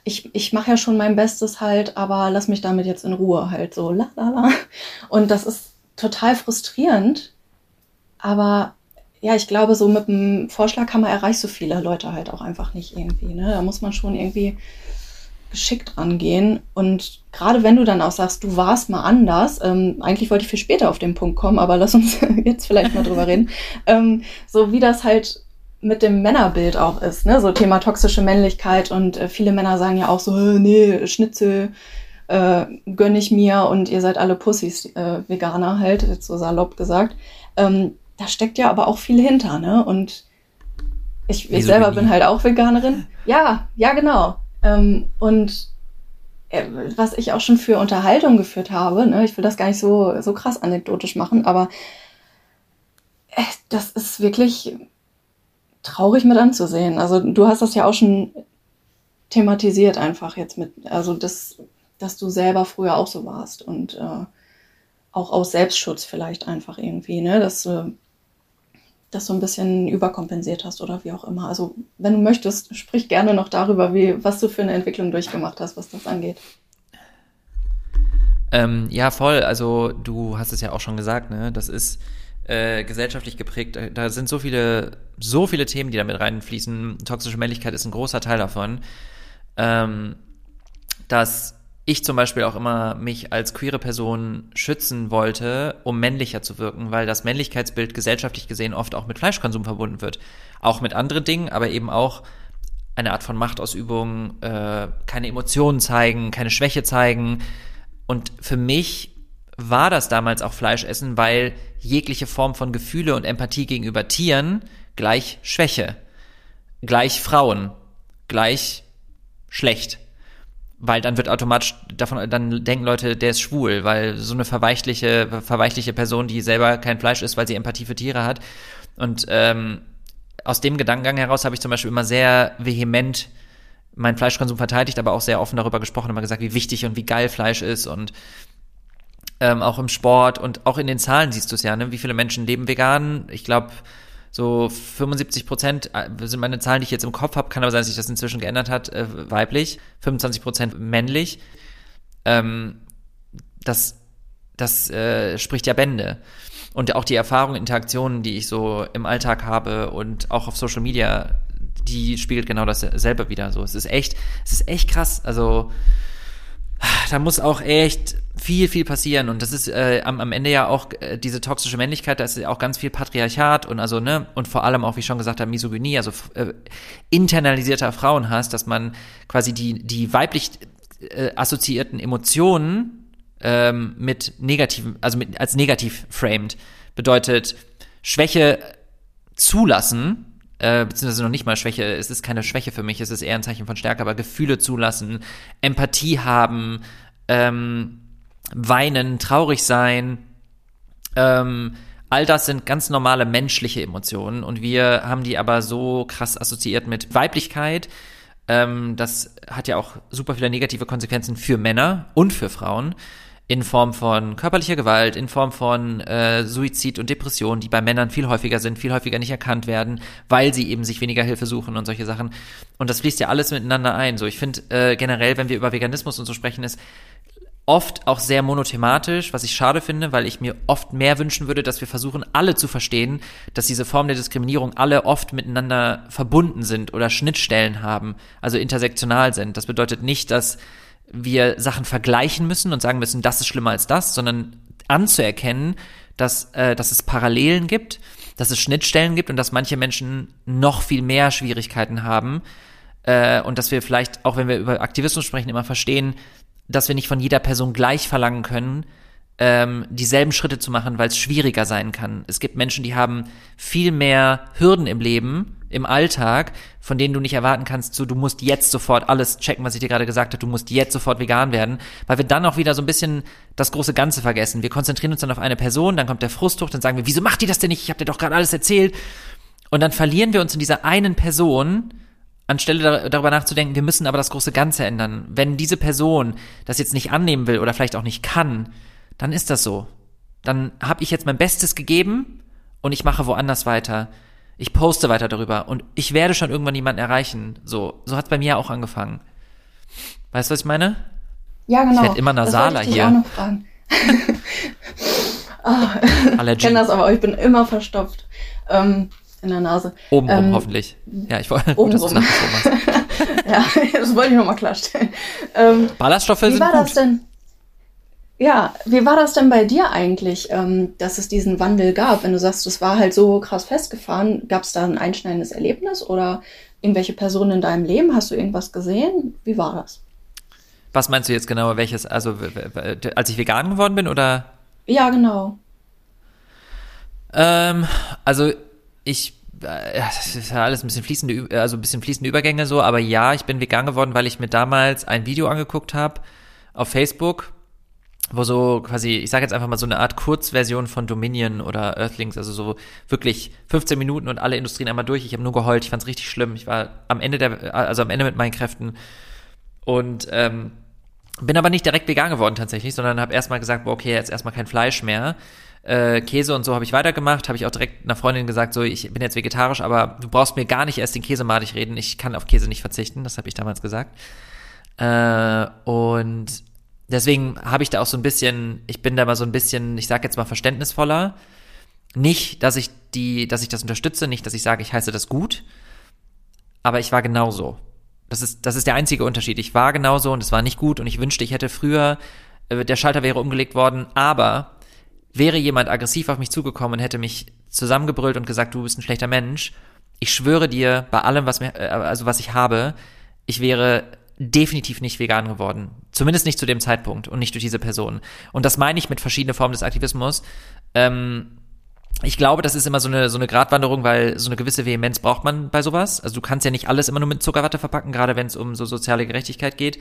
ich, ich mache ja schon mein Bestes halt, aber lass mich damit jetzt in Ruhe halt so, la la la. Und das ist total frustrierend, aber ja, ich glaube, so mit dem Vorschlaghammer erreicht so viele Leute halt auch einfach nicht irgendwie. Ne? Da muss man schon irgendwie geschickt rangehen. Und gerade wenn du dann auch sagst, du warst mal anders, ähm, eigentlich wollte ich viel später auf den Punkt kommen, aber lass uns jetzt vielleicht mal drüber reden, ähm, so wie das halt mit dem Männerbild auch ist, ne? so Thema toxische Männlichkeit und äh, viele Männer sagen ja auch so, nee, Schnitzel äh, gönne ich mir und ihr seid alle Pussys, äh, Veganer halt, jetzt so salopp gesagt. Ähm, da steckt ja aber auch viel hinter, ne? Und ich, ich selber bin halt auch Veganerin. Ja, ja, genau. Ähm, und äh, was ich auch schon für Unterhaltung geführt habe, ne, ich will das gar nicht so, so krass anekdotisch machen, aber äh, das ist wirklich traurig mit anzusehen. Also du hast das ja auch schon thematisiert einfach jetzt mit, also das, dass du selber früher auch so warst und äh, auch aus Selbstschutz vielleicht einfach irgendwie, ne, dass du das so ein bisschen überkompensiert hast oder wie auch immer. Also wenn du möchtest, sprich gerne noch darüber, wie, was du für eine Entwicklung durchgemacht hast, was das angeht. Ähm, ja, voll. Also du hast es ja auch schon gesagt, ne? Das ist äh, gesellschaftlich geprägt. Da sind so viele, so viele Themen, die damit reinfließen. Toxische Männlichkeit ist ein großer Teil davon. Ähm, dass ich zum Beispiel auch immer mich als queere Person schützen wollte, um männlicher zu wirken, weil das Männlichkeitsbild gesellschaftlich gesehen oft auch mit Fleischkonsum verbunden wird. Auch mit anderen Dingen, aber eben auch eine Art von Machtausübung, äh, keine Emotionen zeigen, keine Schwäche zeigen. Und für mich war das damals auch Fleischessen, weil jegliche Form von Gefühle und Empathie gegenüber Tieren gleich Schwäche, gleich Frauen, gleich schlecht weil dann wird automatisch davon, dann denken Leute, der ist schwul, weil so eine verweichliche, verweichliche Person, die selber kein Fleisch isst, weil sie Empathie für Tiere hat. Und ähm, aus dem Gedankengang heraus habe ich zum Beispiel immer sehr vehement meinen Fleischkonsum verteidigt, aber auch sehr offen darüber gesprochen, immer gesagt, wie wichtig und wie geil Fleisch ist und ähm, auch im Sport und auch in den Zahlen siehst du es ja, ne? wie viele Menschen leben vegan. Ich glaube, so 75 Prozent äh, sind meine Zahlen, die ich jetzt im Kopf habe, kann aber sein, dass sich das inzwischen geändert hat, äh, weiblich, 25 Prozent männlich. Ähm, das das äh, spricht ja Bände. Und auch die Erfahrungen, Interaktionen, die ich so im Alltag habe und auch auf Social Media, die spiegelt genau dasselbe wieder. So, es ist echt, es ist echt krass. Also da muss auch echt viel, viel passieren. Und das ist äh, am, am Ende ja auch äh, diese toxische Männlichkeit, da ist ja auch ganz viel Patriarchat und also, ne, und vor allem auch, wie ich schon gesagt habe, Misogynie, also äh, internalisierter Frauenhass, dass man quasi die, die weiblich äh, assoziierten Emotionen ähm, mit negativen, also mit, als negativ framed. Bedeutet, Schwäche zulassen, äh, beziehungsweise noch nicht mal Schwäche, es ist keine Schwäche für mich, es ist eher ein Zeichen von Stärke, aber Gefühle zulassen, Empathie haben, ähm, weinen, traurig sein, ähm, all das sind ganz normale menschliche Emotionen. Und wir haben die aber so krass assoziiert mit Weiblichkeit. Ähm, das hat ja auch super viele negative Konsequenzen für Männer und für Frauen in Form von körperlicher Gewalt, in Form von äh, Suizid und Depression, die bei Männern viel häufiger sind, viel häufiger nicht erkannt werden, weil sie eben sich weniger Hilfe suchen und solche Sachen. Und das fließt ja alles miteinander ein. So, ich finde äh, generell, wenn wir über Veganismus und so sprechen, ist oft auch sehr monothematisch, was ich schade finde, weil ich mir oft mehr wünschen würde, dass wir versuchen, alle zu verstehen, dass diese Formen der Diskriminierung alle oft miteinander verbunden sind oder Schnittstellen haben, also intersektional sind. Das bedeutet nicht, dass wir Sachen vergleichen müssen und sagen müssen, das ist schlimmer als das, sondern anzuerkennen, dass, äh, dass es Parallelen gibt, dass es Schnittstellen gibt und dass manche Menschen noch viel mehr Schwierigkeiten haben äh, und dass wir vielleicht, auch wenn wir über Aktivismus sprechen, immer verstehen, dass wir nicht von jeder Person gleich verlangen können, ähm, dieselben Schritte zu machen, weil es schwieriger sein kann. Es gibt Menschen, die haben viel mehr Hürden im Leben im Alltag, von denen du nicht erwarten kannst, so du musst jetzt sofort alles checken, was ich dir gerade gesagt habe, du musst jetzt sofort vegan werden, weil wir dann auch wieder so ein bisschen das große Ganze vergessen. Wir konzentrieren uns dann auf eine Person, dann kommt der Frust hoch, dann sagen wir, wieso macht die das denn nicht? Ich habe dir doch gerade alles erzählt. Und dann verlieren wir uns in dieser einen Person, anstelle darüber nachzudenken, wir müssen aber das große Ganze ändern. Wenn diese Person das jetzt nicht annehmen will oder vielleicht auch nicht kann, dann ist das so. Dann habe ich jetzt mein Bestes gegeben und ich mache woanders weiter. Ich poste weiter darüber und ich werde schon irgendwann jemanden erreichen. So, so hat's bei mir auch angefangen. Weißt du, was ich meine? Ja, genau. Ich werde immer nasaler das ich hier. Auch noch fragen. oh, ich kenne das aber, ich bin immer verstopft ähm, in der Nase. Oben ähm, hoffentlich. Ja, ich wollte, nachgezogen hast. ja, das wollte ich nochmal klarstellen. Ähm, Ballaststoffe wie sind war gut. das denn? Ja, wie war das denn bei dir eigentlich, ähm, dass es diesen Wandel gab? Wenn du sagst, es war halt so krass festgefahren, gab es da ein einschneidendes Erlebnis oder irgendwelche Personen in deinem Leben? Hast du irgendwas gesehen? Wie war das? Was meinst du jetzt genau, welches, also als ich vegan geworden bin oder? Ja, genau. Ähm, also ich, äh, ja, das ist ja alles ein bisschen fließende, Ü- also ein bisschen fließende Übergänge so, aber ja, ich bin vegan geworden, weil ich mir damals ein Video angeguckt habe auf Facebook, wo so quasi, ich sage jetzt einfach mal so eine Art Kurzversion von Dominion oder Earthlings, also so wirklich 15 Minuten und alle Industrien einmal durch. Ich habe nur geheult, ich fand es richtig schlimm. Ich war am Ende der, also am Ende mit meinen Kräften und ähm, bin aber nicht direkt vegan geworden tatsächlich, sondern habe erstmal gesagt, boah, okay, jetzt erstmal kein Fleisch mehr. Äh, Käse und so habe ich weitergemacht, habe ich auch direkt einer Freundin gesagt, so ich bin jetzt vegetarisch, aber du brauchst mir gar nicht erst den Käse madig reden, ich kann auf Käse nicht verzichten, das habe ich damals gesagt. Äh, und deswegen habe ich da auch so ein bisschen, ich bin da mal so ein bisschen, ich sag jetzt mal verständnisvoller. Nicht, dass ich die, dass ich das unterstütze, nicht, dass ich sage, ich heiße das gut, aber ich war genauso. Das ist, das ist der einzige Unterschied. Ich war genauso und es war nicht gut und ich wünschte, ich hätte früher, äh, der Schalter wäre umgelegt worden, aber wäre jemand aggressiv auf mich zugekommen und hätte mich zusammengebrüllt und gesagt, du bist ein schlechter Mensch, ich schwöre dir, bei allem, was mir, äh, also was ich habe, ich wäre definitiv nicht vegan geworden. Zumindest nicht zu dem Zeitpunkt und nicht durch diese Person. Und das meine ich mit verschiedenen Formen des Aktivismus. Ähm, ich glaube, das ist immer so eine, so eine Gratwanderung, weil so eine gewisse Vehemenz braucht man bei sowas. Also du kannst ja nicht alles immer nur mit Zuckerwatte verpacken, gerade wenn es um so soziale Gerechtigkeit geht.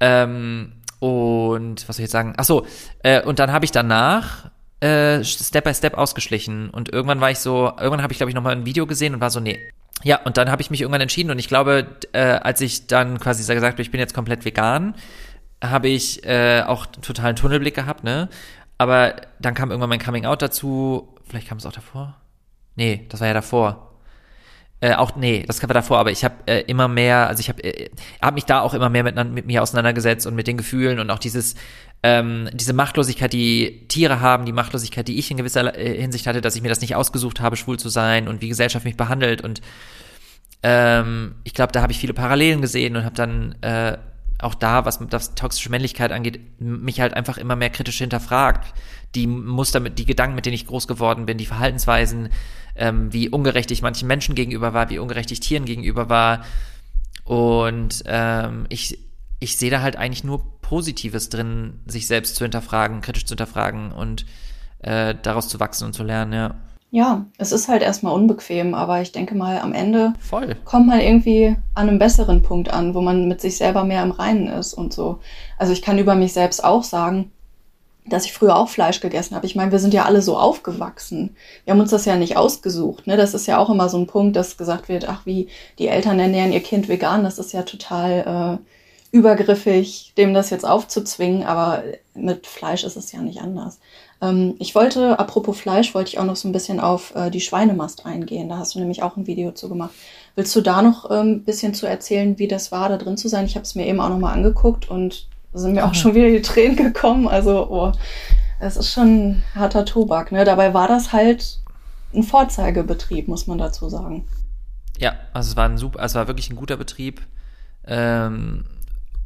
Ähm, und was soll ich jetzt sagen? Ach so, äh, und dann habe ich danach äh, Step by Step ausgeschlichen und irgendwann war ich so, irgendwann habe ich glaube ich noch mal ein Video gesehen und war so, nee. Ja, und dann habe ich mich irgendwann entschieden und ich glaube, äh, als ich dann quasi gesagt habe, ich bin jetzt komplett vegan, habe ich äh, auch totalen Tunnelblick gehabt, ne? Aber dann kam irgendwann mein Coming Out dazu. Vielleicht kam es auch davor? Nee, das war ja davor. Äh, auch, nee, das war davor, aber ich habe äh, immer mehr, also ich habe äh, hab mich da auch immer mehr mit, mit mir auseinandergesetzt und mit den Gefühlen und auch dieses, ähm, diese Machtlosigkeit, die Tiere haben, die Machtlosigkeit, die ich in gewisser äh, Hinsicht hatte, dass ich mir das nicht ausgesucht habe, schwul zu sein und wie Gesellschaft mich behandelt und ähm, ich glaube, da habe ich viele Parallelen gesehen und habe dann äh, auch da, was das toxische Männlichkeit angeht, mich halt einfach immer mehr kritisch hinterfragt. Die Muster, die Gedanken, mit denen ich groß geworden bin, die Verhaltensweisen, ähm, wie ungerecht ich manchen Menschen gegenüber war, wie ungerecht ich Tieren gegenüber war. Und ähm, ich, ich sehe da halt eigentlich nur Positives drin, sich selbst zu hinterfragen, kritisch zu hinterfragen und äh, daraus zu wachsen und zu lernen, ja. Ja, es ist halt erstmal unbequem, aber ich denke mal, am Ende Voll. kommt man irgendwie an einem besseren Punkt an, wo man mit sich selber mehr im Reinen ist und so. Also ich kann über mich selbst auch sagen, dass ich früher auch Fleisch gegessen habe. Ich meine, wir sind ja alle so aufgewachsen. Wir haben uns das ja nicht ausgesucht. Ne? Das ist ja auch immer so ein Punkt, dass gesagt wird, ach wie, die Eltern ernähren ihr Kind vegan. Das ist ja total äh, übergriffig, dem das jetzt aufzuzwingen. Aber mit Fleisch ist es ja nicht anders. Ähm, ich wollte, apropos Fleisch, wollte ich auch noch so ein bisschen auf äh, die Schweinemast eingehen. Da hast du nämlich auch ein Video zu gemacht. Willst du da noch ein ähm, bisschen zu erzählen, wie das war, da drin zu sein? Ich habe es mir eben auch nochmal angeguckt und sind mir auch schon wieder die Tränen gekommen. Also, oh, es ist schon harter Tobak. Ne? Dabei war das halt ein Vorzeigebetrieb, muss man dazu sagen. Ja, also es war ein super, also es war wirklich ein guter Betrieb. Ähm,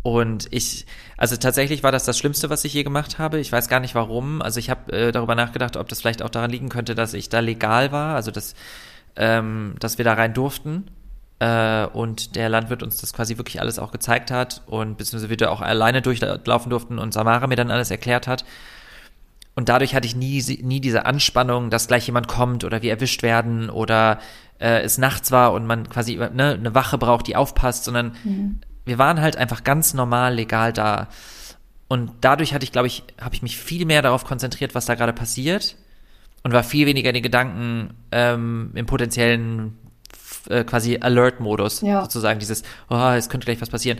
und ich, also tatsächlich war das das Schlimmste, was ich je gemacht habe. Ich weiß gar nicht warum. Also ich habe äh, darüber nachgedacht, ob das vielleicht auch daran liegen könnte, dass ich da legal war, also dass, ähm, dass wir da rein durften. Äh, und der Landwirt uns das quasi wirklich alles auch gezeigt hat und beziehungsweise wir da auch alleine durchlaufen durften und Samara mir dann alles erklärt hat. und dadurch hatte ich nie, nie diese Anspannung, dass gleich jemand kommt oder wir erwischt werden oder äh, es nachts war und man quasi ne, eine Wache braucht, die aufpasst, sondern mhm. Wir waren halt einfach ganz normal legal da. Und dadurch hatte ich, glaube ich, habe ich mich viel mehr darauf konzentriert, was da gerade passiert und war viel weniger in den Gedanken ähm, im potenziellen äh, quasi Alert-Modus, ja. sozusagen dieses, oh, es könnte gleich was passieren.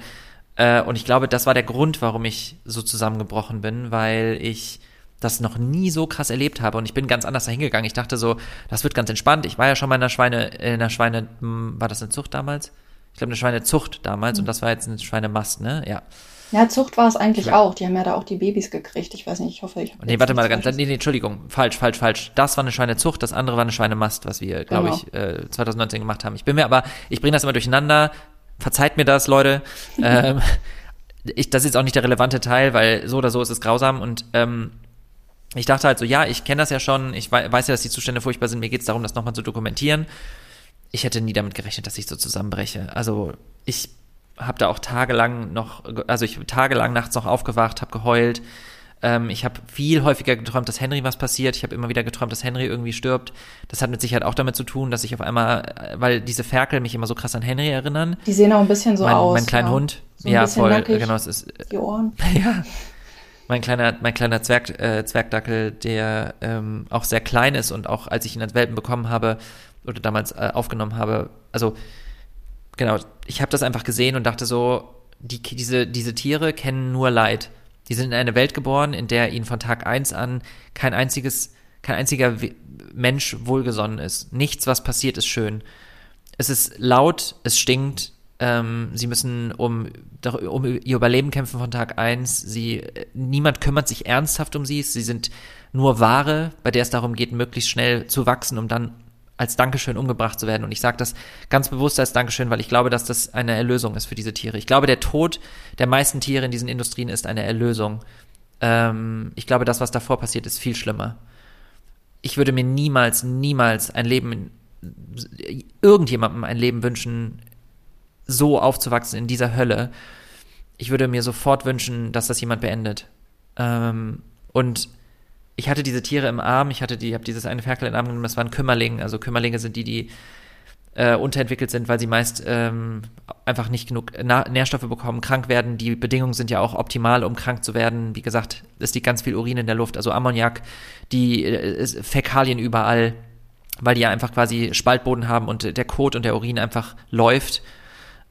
Äh, und ich glaube, das war der Grund, warum ich so zusammengebrochen bin, weil ich das noch nie so krass erlebt habe und ich bin ganz anders dahingegangen. Ich dachte so, das wird ganz entspannt. Ich war ja schon mal in der Schweine, in der Schweine, hm, war das eine Zucht damals? Ich glaube, eine Schweinezucht damals mhm. und das war jetzt eine Schweinemast, ne? Ja. Ja, Zucht war es eigentlich ja. auch. Die haben ja da auch die Babys gekriegt. Ich weiß nicht, ich hoffe, ich habe. Nee, warte mal, ganz, nee, nee, Entschuldigung. Falsch, falsch, falsch. Das war eine Schweinezucht, das andere war eine Schweinemast, was wir, glaube genau. ich, äh, 2019 gemacht haben. Ich bin mir aber, ich bringe das immer durcheinander. Verzeiht mir das, Leute. ähm, ich, das ist jetzt auch nicht der relevante Teil, weil so oder so ist es grausam und ähm, ich dachte halt so, ja, ich kenne das ja schon, ich weiß ja, dass die Zustände furchtbar sind, mir geht es darum, das nochmal zu dokumentieren. Ich hätte nie damit gerechnet, dass ich so zusammenbreche. Also ich habe da auch tagelang noch, also ich tagelang nachts noch aufgewacht, habe geheult. Ähm, ich habe viel häufiger geträumt, dass Henry was passiert. Ich habe immer wieder geträumt, dass Henry irgendwie stirbt. Das hat mit Sicherheit auch damit zu tun, dass ich auf einmal, weil diese Ferkel mich immer so krass an Henry erinnern. Die sehen auch ein bisschen so mein, aus. Mein kleiner ja. Hund. So ja, voll. Nackig, genau, es ist. Die Ohren. Ja mein kleiner, mein kleiner Zwerg, äh, Zwergdackel, der ähm, auch sehr klein ist und auch als ich ihn als Welpen bekommen habe oder damals äh, aufgenommen habe, also genau, ich habe das einfach gesehen und dachte so, die, diese, diese Tiere kennen nur Leid. Die sind in eine Welt geboren, in der ihnen von Tag eins an kein einziges, kein einziger Mensch wohlgesonnen ist. Nichts, was passiert, ist schön. Es ist laut, es stinkt, ähm, sie müssen um, um ihr Überleben kämpfen von Tag eins. Sie, niemand kümmert sich ernsthaft um sie. Sie sind nur Ware, bei der es darum geht, möglichst schnell zu wachsen, um dann als Dankeschön umgebracht zu werden. Und ich sage das ganz bewusst als Dankeschön, weil ich glaube, dass das eine Erlösung ist für diese Tiere. Ich glaube, der Tod der meisten Tiere in diesen Industrien ist eine Erlösung. Ähm, ich glaube, das, was davor passiert, ist viel schlimmer. Ich würde mir niemals, niemals ein Leben, irgendjemandem ein Leben wünschen, so aufzuwachsen in dieser Hölle. Ich würde mir sofort wünschen, dass das jemand beendet. Ähm, und ich hatte diese Tiere im Arm, ich hatte die, habe dieses eine Ferkel im Arm genommen, das waren Kümmerlinge. Also Kümmerlinge sind die, die äh, unterentwickelt sind, weil sie meist ähm, einfach nicht genug Na Nährstoffe bekommen, krank werden. Die Bedingungen sind ja auch optimal, um krank zu werden. Wie gesagt, es liegt ganz viel Urin in der Luft, also Ammoniak, die äh, Fäkalien überall, weil die ja einfach quasi Spaltboden haben und der Kot und der Urin einfach läuft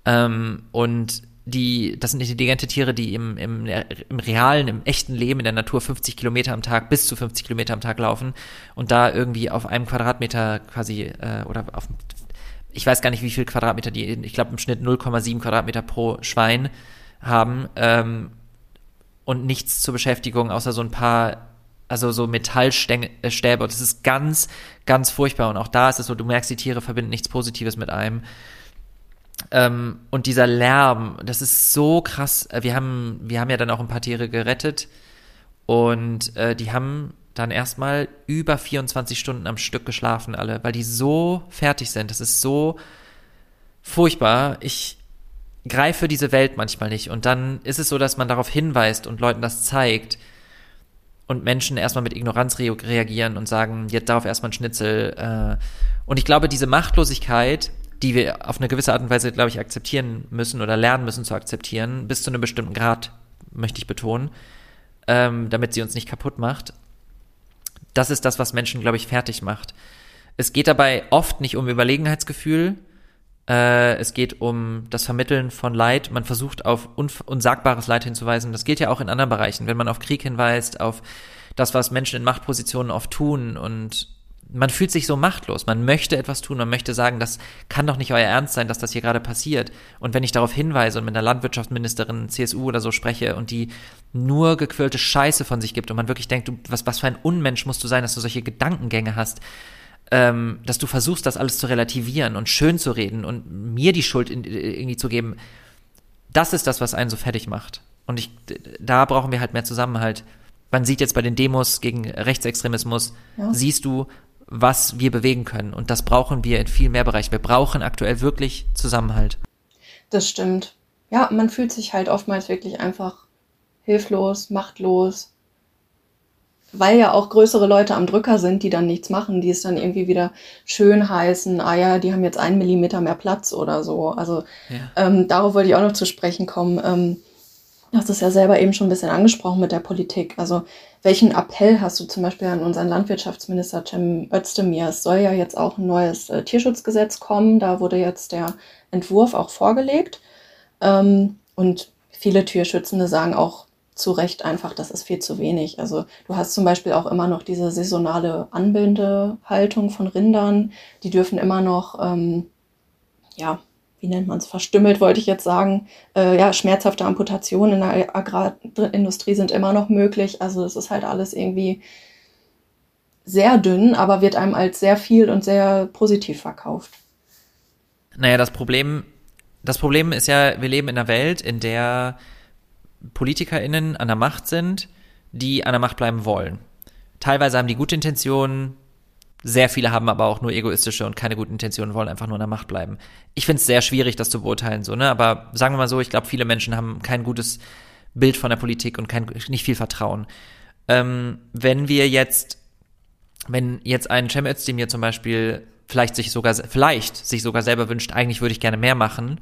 ähm, und die, das sind intelligente Tiere, die im, im, im realen, im echten Leben in der Natur 50 Kilometer am Tag, bis zu 50 Kilometer am Tag laufen und da irgendwie auf einem Quadratmeter quasi, äh, oder auf, ich weiß gar nicht, wie viel Quadratmeter die, ich glaube im Schnitt 0,7 Quadratmeter pro Schwein haben ähm, und nichts zur Beschäftigung, außer so ein paar, also so Metallstäbe. Und das ist ganz, ganz furchtbar. Und auch da ist es so, du merkst, die Tiere verbinden nichts Positives mit einem. Ähm, und dieser Lärm, das ist so krass. Äh, wir haben, wir haben ja dann auch ein paar Tiere gerettet und äh, die haben dann erstmal über 24 Stunden am Stück geschlafen, alle, weil die so fertig sind. Das ist so furchtbar. Ich greife diese Welt manchmal nicht. Und dann ist es so, dass man darauf hinweist und Leuten das zeigt und Menschen erstmal mit Ignoranz re reagieren und sagen, jetzt darauf erstmal ein Schnitzel. Äh. Und ich glaube, diese Machtlosigkeit die wir auf eine gewisse Art und Weise, glaube ich, akzeptieren müssen oder lernen müssen zu akzeptieren, bis zu einem bestimmten Grad, möchte ich betonen, ähm, damit sie uns nicht kaputt macht. Das ist das, was Menschen, glaube ich, fertig macht. Es geht dabei oft nicht um Überlegenheitsgefühl, äh, es geht um das Vermitteln von Leid. Man versucht auf unsagbares Leid hinzuweisen. Das gilt ja auch in anderen Bereichen. Wenn man auf Krieg hinweist, auf das, was Menschen in Machtpositionen oft tun und man fühlt sich so machtlos. Man möchte etwas tun, man möchte sagen, das kann doch nicht euer Ernst sein, dass das hier gerade passiert. Und wenn ich darauf hinweise und mit einer Landwirtschaftsministerin CSU oder so spreche und die nur gequirlte Scheiße von sich gibt und man wirklich denkt, du, was, was für ein Unmensch musst du sein, dass du solche Gedankengänge hast, ähm, dass du versuchst, das alles zu relativieren und schön zu reden und mir die Schuld in, irgendwie zu geben, das ist das, was einen so fertig macht. Und ich, da brauchen wir halt mehr Zusammenhalt. Man sieht jetzt bei den Demos gegen Rechtsextremismus, ja. siehst du, was wir bewegen können. Und das brauchen wir in viel mehr Bereichen. Wir brauchen aktuell wirklich Zusammenhalt. Das stimmt. Ja, man fühlt sich halt oftmals wirklich einfach hilflos, machtlos. weil ja auch größere Leute am Drücker sind, die dann nichts machen, die es dann irgendwie wieder schön heißen, ah ja, die haben jetzt einen Millimeter mehr Platz oder so. Also ja. ähm, darauf wollte ich auch noch zu sprechen kommen. Ähm, du hast es ja selber eben schon ein bisschen angesprochen mit der Politik. Also welchen Appell hast du zum Beispiel an unseren Landwirtschaftsminister Cem Özdemir? Es soll ja jetzt auch ein neues äh, Tierschutzgesetz kommen. Da wurde jetzt der Entwurf auch vorgelegt. Ähm, und viele Tierschützende sagen auch, zu Recht einfach, das ist viel zu wenig. Also du hast zum Beispiel auch immer noch diese saisonale Anbindehaltung von Rindern. Die dürfen immer noch, ähm, ja, wie nennt man es, verstümmelt, wollte ich jetzt sagen. Äh, ja, schmerzhafte Amputationen in der Agrarindustrie sind immer noch möglich. Also es ist halt alles irgendwie sehr dünn, aber wird einem als sehr viel und sehr positiv verkauft. Naja, das Problem, das Problem ist ja, wir leben in einer Welt, in der PolitikerInnen an der Macht sind, die an der Macht bleiben wollen. Teilweise haben die gute Intentionen, sehr viele haben aber auch nur egoistische und keine guten Intentionen, wollen einfach nur an der Macht bleiben. Ich finde es sehr schwierig, das zu beurteilen, so, ne? Aber sagen wir mal so, ich glaube, viele Menschen haben kein gutes Bild von der Politik und kein, nicht viel Vertrauen. Ähm, wenn wir jetzt, wenn jetzt ein Cem Özdemir zum Beispiel vielleicht sich sogar, vielleicht sich sogar selber wünscht, eigentlich würde ich gerne mehr machen,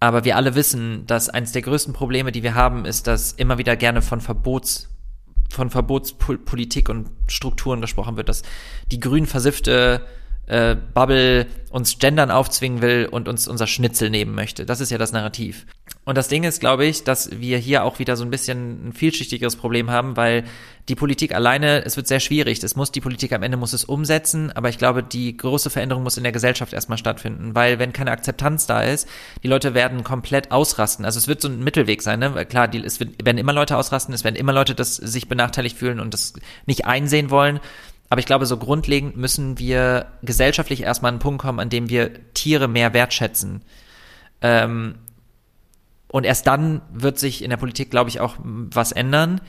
aber wir alle wissen, dass eines der größten Probleme, die wir haben, ist, dass immer wieder gerne von Verbots, von Verbotspolitik und Strukturen gesprochen wird, dass die grün versiffte äh, Bubble uns Gendern aufzwingen will und uns unser Schnitzel nehmen möchte. Das ist ja das Narrativ. Und das Ding ist, glaube ich, dass wir hier auch wieder so ein bisschen ein vielschichtigeres Problem haben, weil die Politik alleine, es wird sehr schwierig. Es muss die Politik am Ende muss es umsetzen, aber ich glaube, die große Veränderung muss in der Gesellschaft erstmal stattfinden, weil wenn keine Akzeptanz da ist, die Leute werden komplett ausrasten. Also es wird so ein Mittelweg sein, ne? Klar, die, es wird, werden immer Leute ausrasten, es werden immer Leute, das sich benachteiligt fühlen und das nicht einsehen wollen. Aber ich glaube, so grundlegend müssen wir gesellschaftlich erstmal an einen Punkt kommen, an dem wir Tiere mehr wertschätzen. Ähm, und erst dann wird sich in der Politik, glaube ich, auch was ändern.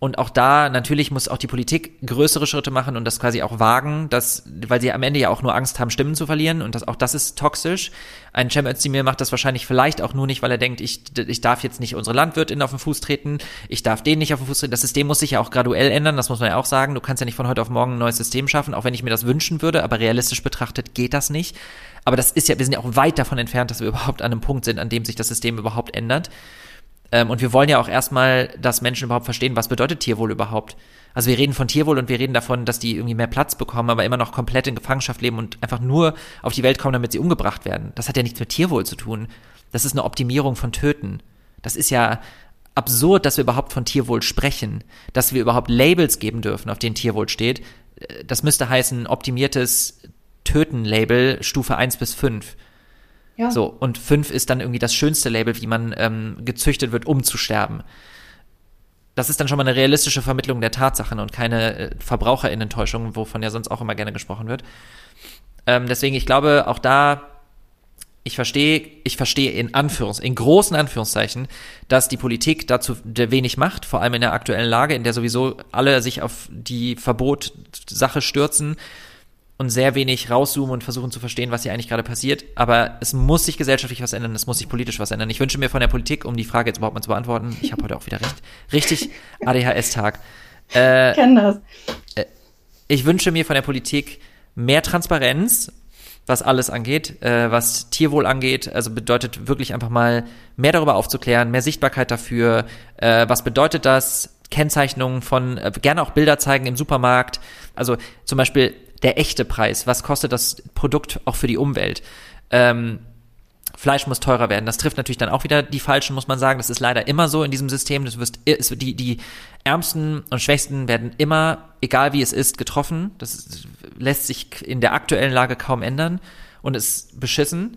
Und auch da, natürlich muss auch die Politik größere Schritte machen und das quasi auch wagen, dass, weil sie am Ende ja auch nur Angst haben, Stimmen zu verlieren und das, auch das ist toxisch. Ein Cem Özdemir macht das wahrscheinlich vielleicht auch nur nicht, weil er denkt, ich, ich darf jetzt nicht unsere Landwirtin auf den Fuß treten, ich darf den nicht auf den Fuß treten. Das System muss sich ja auch graduell ändern, das muss man ja auch sagen. Du kannst ja nicht von heute auf morgen ein neues System schaffen, auch wenn ich mir das wünschen würde, aber realistisch betrachtet geht das nicht. Aber das ist ja, wir sind ja auch weit davon entfernt, dass wir überhaupt an einem Punkt sind, an dem sich das System überhaupt ändert. Ähm, und wir wollen ja auch erstmal, dass Menschen überhaupt verstehen, was bedeutet Tierwohl überhaupt. Also wir reden von Tierwohl und wir reden davon, dass die irgendwie mehr Platz bekommen, aber immer noch komplett in Gefangenschaft leben und einfach nur auf die Welt kommen, damit sie umgebracht werden. Das hat ja nichts mit Tierwohl zu tun. Das ist eine Optimierung von Töten. Das ist ja absurd, dass wir überhaupt von Tierwohl sprechen, dass wir überhaupt Labels geben dürfen, auf denen Tierwohl steht. Äh, das müsste heißen optimiertes Töten-Label Stufe 1 bis 5. Ja. So, und fünf ist dann irgendwie das schönste Label, wie man ähm, gezüchtet wird, um zu sterben. Das ist dann schon mal eine realistische Vermittlung der Tatsachen und keine äh, Verbraucherinnentäuschung, wovon ja sonst auch immer gerne gesprochen wird. Ähm, deswegen, ich glaube, auch da, ich verstehe, ich verstehe in Anführungs, in großen Anführungszeichen, dass die Politik dazu wenig macht, vor allem in der aktuellen Lage, in der sowieso alle sich auf die Verbot-Sache stürzen und sehr wenig rauszoomen und versuchen zu verstehen, was hier eigentlich gerade passiert. Aber es muss sich gesellschaftlich was ändern, es muss sich politisch was ändern. Ich wünsche mir von der Politik, um die Frage jetzt überhaupt mal zu beantworten, ich habe heute auch wieder recht, richtig ADHS-Tag. Äh, Kenn das. Äh, ich wünsche mir von der Politik mehr Transparenz, was alles angeht, äh, was Tierwohl angeht. Also bedeutet wirklich einfach mal mehr darüber aufzuklären, mehr Sichtbarkeit dafür. Äh, was bedeutet das? Kennzeichnungen von, äh, gerne auch Bilder zeigen im Supermarkt. Also zum Beispiel der echte Preis. Was kostet das Produkt auch für die Umwelt? Ähm, Fleisch muss teurer werden. Das trifft natürlich dann auch wieder die Falschen, muss man sagen. Das ist leider immer so in diesem System. Das wirst, die, die Ärmsten und Schwächsten werden immer, egal wie es ist, getroffen. Das lässt sich in der aktuellen Lage kaum ändern und ist beschissen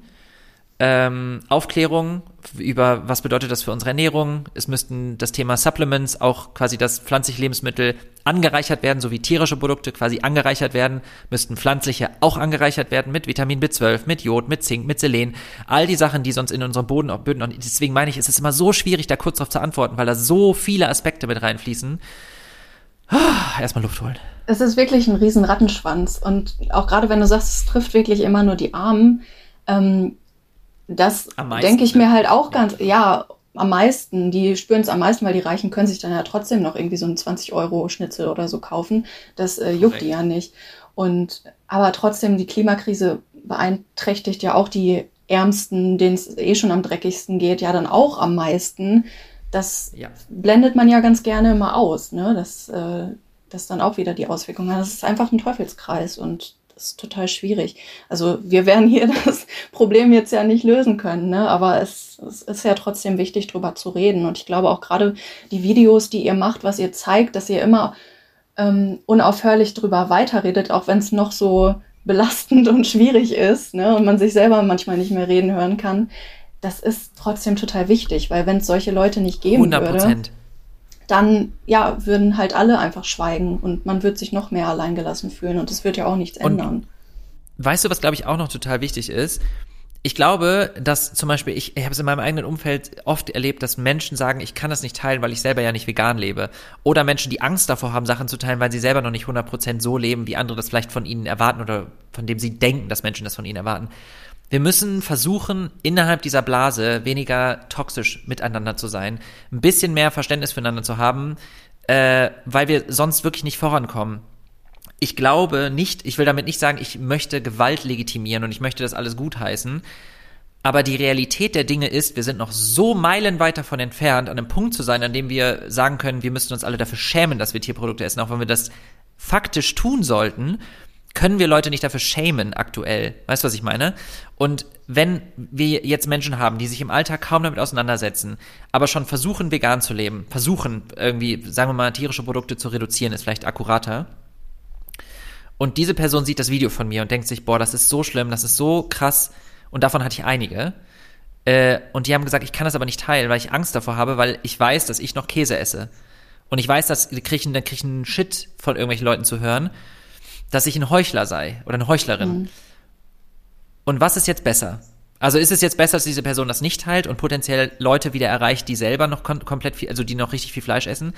ähm, Aufklärung über, was bedeutet das für unsere Ernährung. Es müssten das Thema Supplements, auch quasi das pflanzliche Lebensmittel angereichert werden, so wie tierische Produkte quasi angereichert werden, müssten pflanzliche auch angereichert werden mit Vitamin B12, mit Jod, mit Zink, mit Selen. All die Sachen, die sonst in unserem Boden auch Böden, und deswegen meine ich, es ist immer so schwierig, da kurz darauf zu antworten, weil da so viele Aspekte mit reinfließen. Ah, erstmal Luft holen. Es ist wirklich ein riesen Rattenschwanz und auch gerade wenn du sagst, es trifft wirklich immer nur die Armen, ähm, das denke ich mir halt auch ganz, ja, am meisten, die spüren es am meisten, weil die Reichen können sich dann ja trotzdem noch irgendwie so einen 20-Euro-Schnitzel oder so kaufen. Das äh, juckt Correct. die ja nicht. Und aber trotzdem, die Klimakrise beeinträchtigt ja auch die Ärmsten, denen es eh schon am dreckigsten geht, ja dann auch am meisten. Das ja. blendet man ja ganz gerne immer aus, ne? Das, äh, das dann auch wieder die Auswirkungen hat. Das ist einfach ein Teufelskreis und ist total schwierig. Also wir werden hier das Problem jetzt ja nicht lösen können, ne? aber es, es ist ja trotzdem wichtig, drüber zu reden. Und ich glaube auch gerade die Videos, die ihr macht, was ihr zeigt, dass ihr immer ähm, unaufhörlich drüber weiterredet, auch wenn es noch so belastend und schwierig ist ne? und man sich selber manchmal nicht mehr reden hören kann. Das ist trotzdem total wichtig, weil wenn es solche Leute nicht geben 100%. würde, dann ja, würden halt alle einfach schweigen und man wird sich noch mehr alleingelassen fühlen und das wird ja auch nichts und ändern. Weißt du, was glaube ich auch noch total wichtig ist? Ich glaube, dass zum Beispiel, ich, ich habe es in meinem eigenen Umfeld oft erlebt, dass Menschen sagen, ich kann das nicht teilen, weil ich selber ja nicht vegan lebe. Oder Menschen, die Angst davor haben, Sachen zu teilen, weil sie selber noch nicht 100% so leben, wie andere das vielleicht von ihnen erwarten oder von dem sie denken, dass Menschen das von ihnen erwarten. Wir müssen versuchen, innerhalb dieser Blase weniger toxisch miteinander zu sein, ein bisschen mehr Verständnis füreinander zu haben, äh, weil wir sonst wirklich nicht vorankommen. Ich glaube nicht, ich will damit nicht sagen, ich möchte Gewalt legitimieren und ich möchte das alles gutheißen. Aber die Realität der Dinge ist, wir sind noch so meilenweit davon entfernt, an einem Punkt zu sein, an dem wir sagen können, wir müssen uns alle dafür schämen, dass wir Tierprodukte essen, auch wenn wir das faktisch tun sollten können wir Leute nicht dafür schämen aktuell. Weißt du, was ich meine? Und wenn wir jetzt Menschen haben, die sich im Alltag kaum damit auseinandersetzen, aber schon versuchen, vegan zu leben, versuchen irgendwie, sagen wir mal, tierische Produkte zu reduzieren, ist vielleicht akkurater. Und diese Person sieht das Video von mir und denkt sich, boah, das ist so schlimm, das ist so krass. Und davon hatte ich einige. Äh, und die haben gesagt, ich kann das aber nicht teilen, weil ich Angst davor habe, weil ich weiß, dass ich noch Käse esse. Und ich weiß, dass die kriegen, dann kriegen einen Shit von irgendwelchen Leuten zu hören dass ich ein Heuchler sei oder eine Heuchlerin. Mhm. Und was ist jetzt besser? Also ist es jetzt besser, dass diese Person das nicht teilt und potenziell Leute wieder erreicht, die selber noch kom komplett viel, also die noch richtig viel Fleisch essen,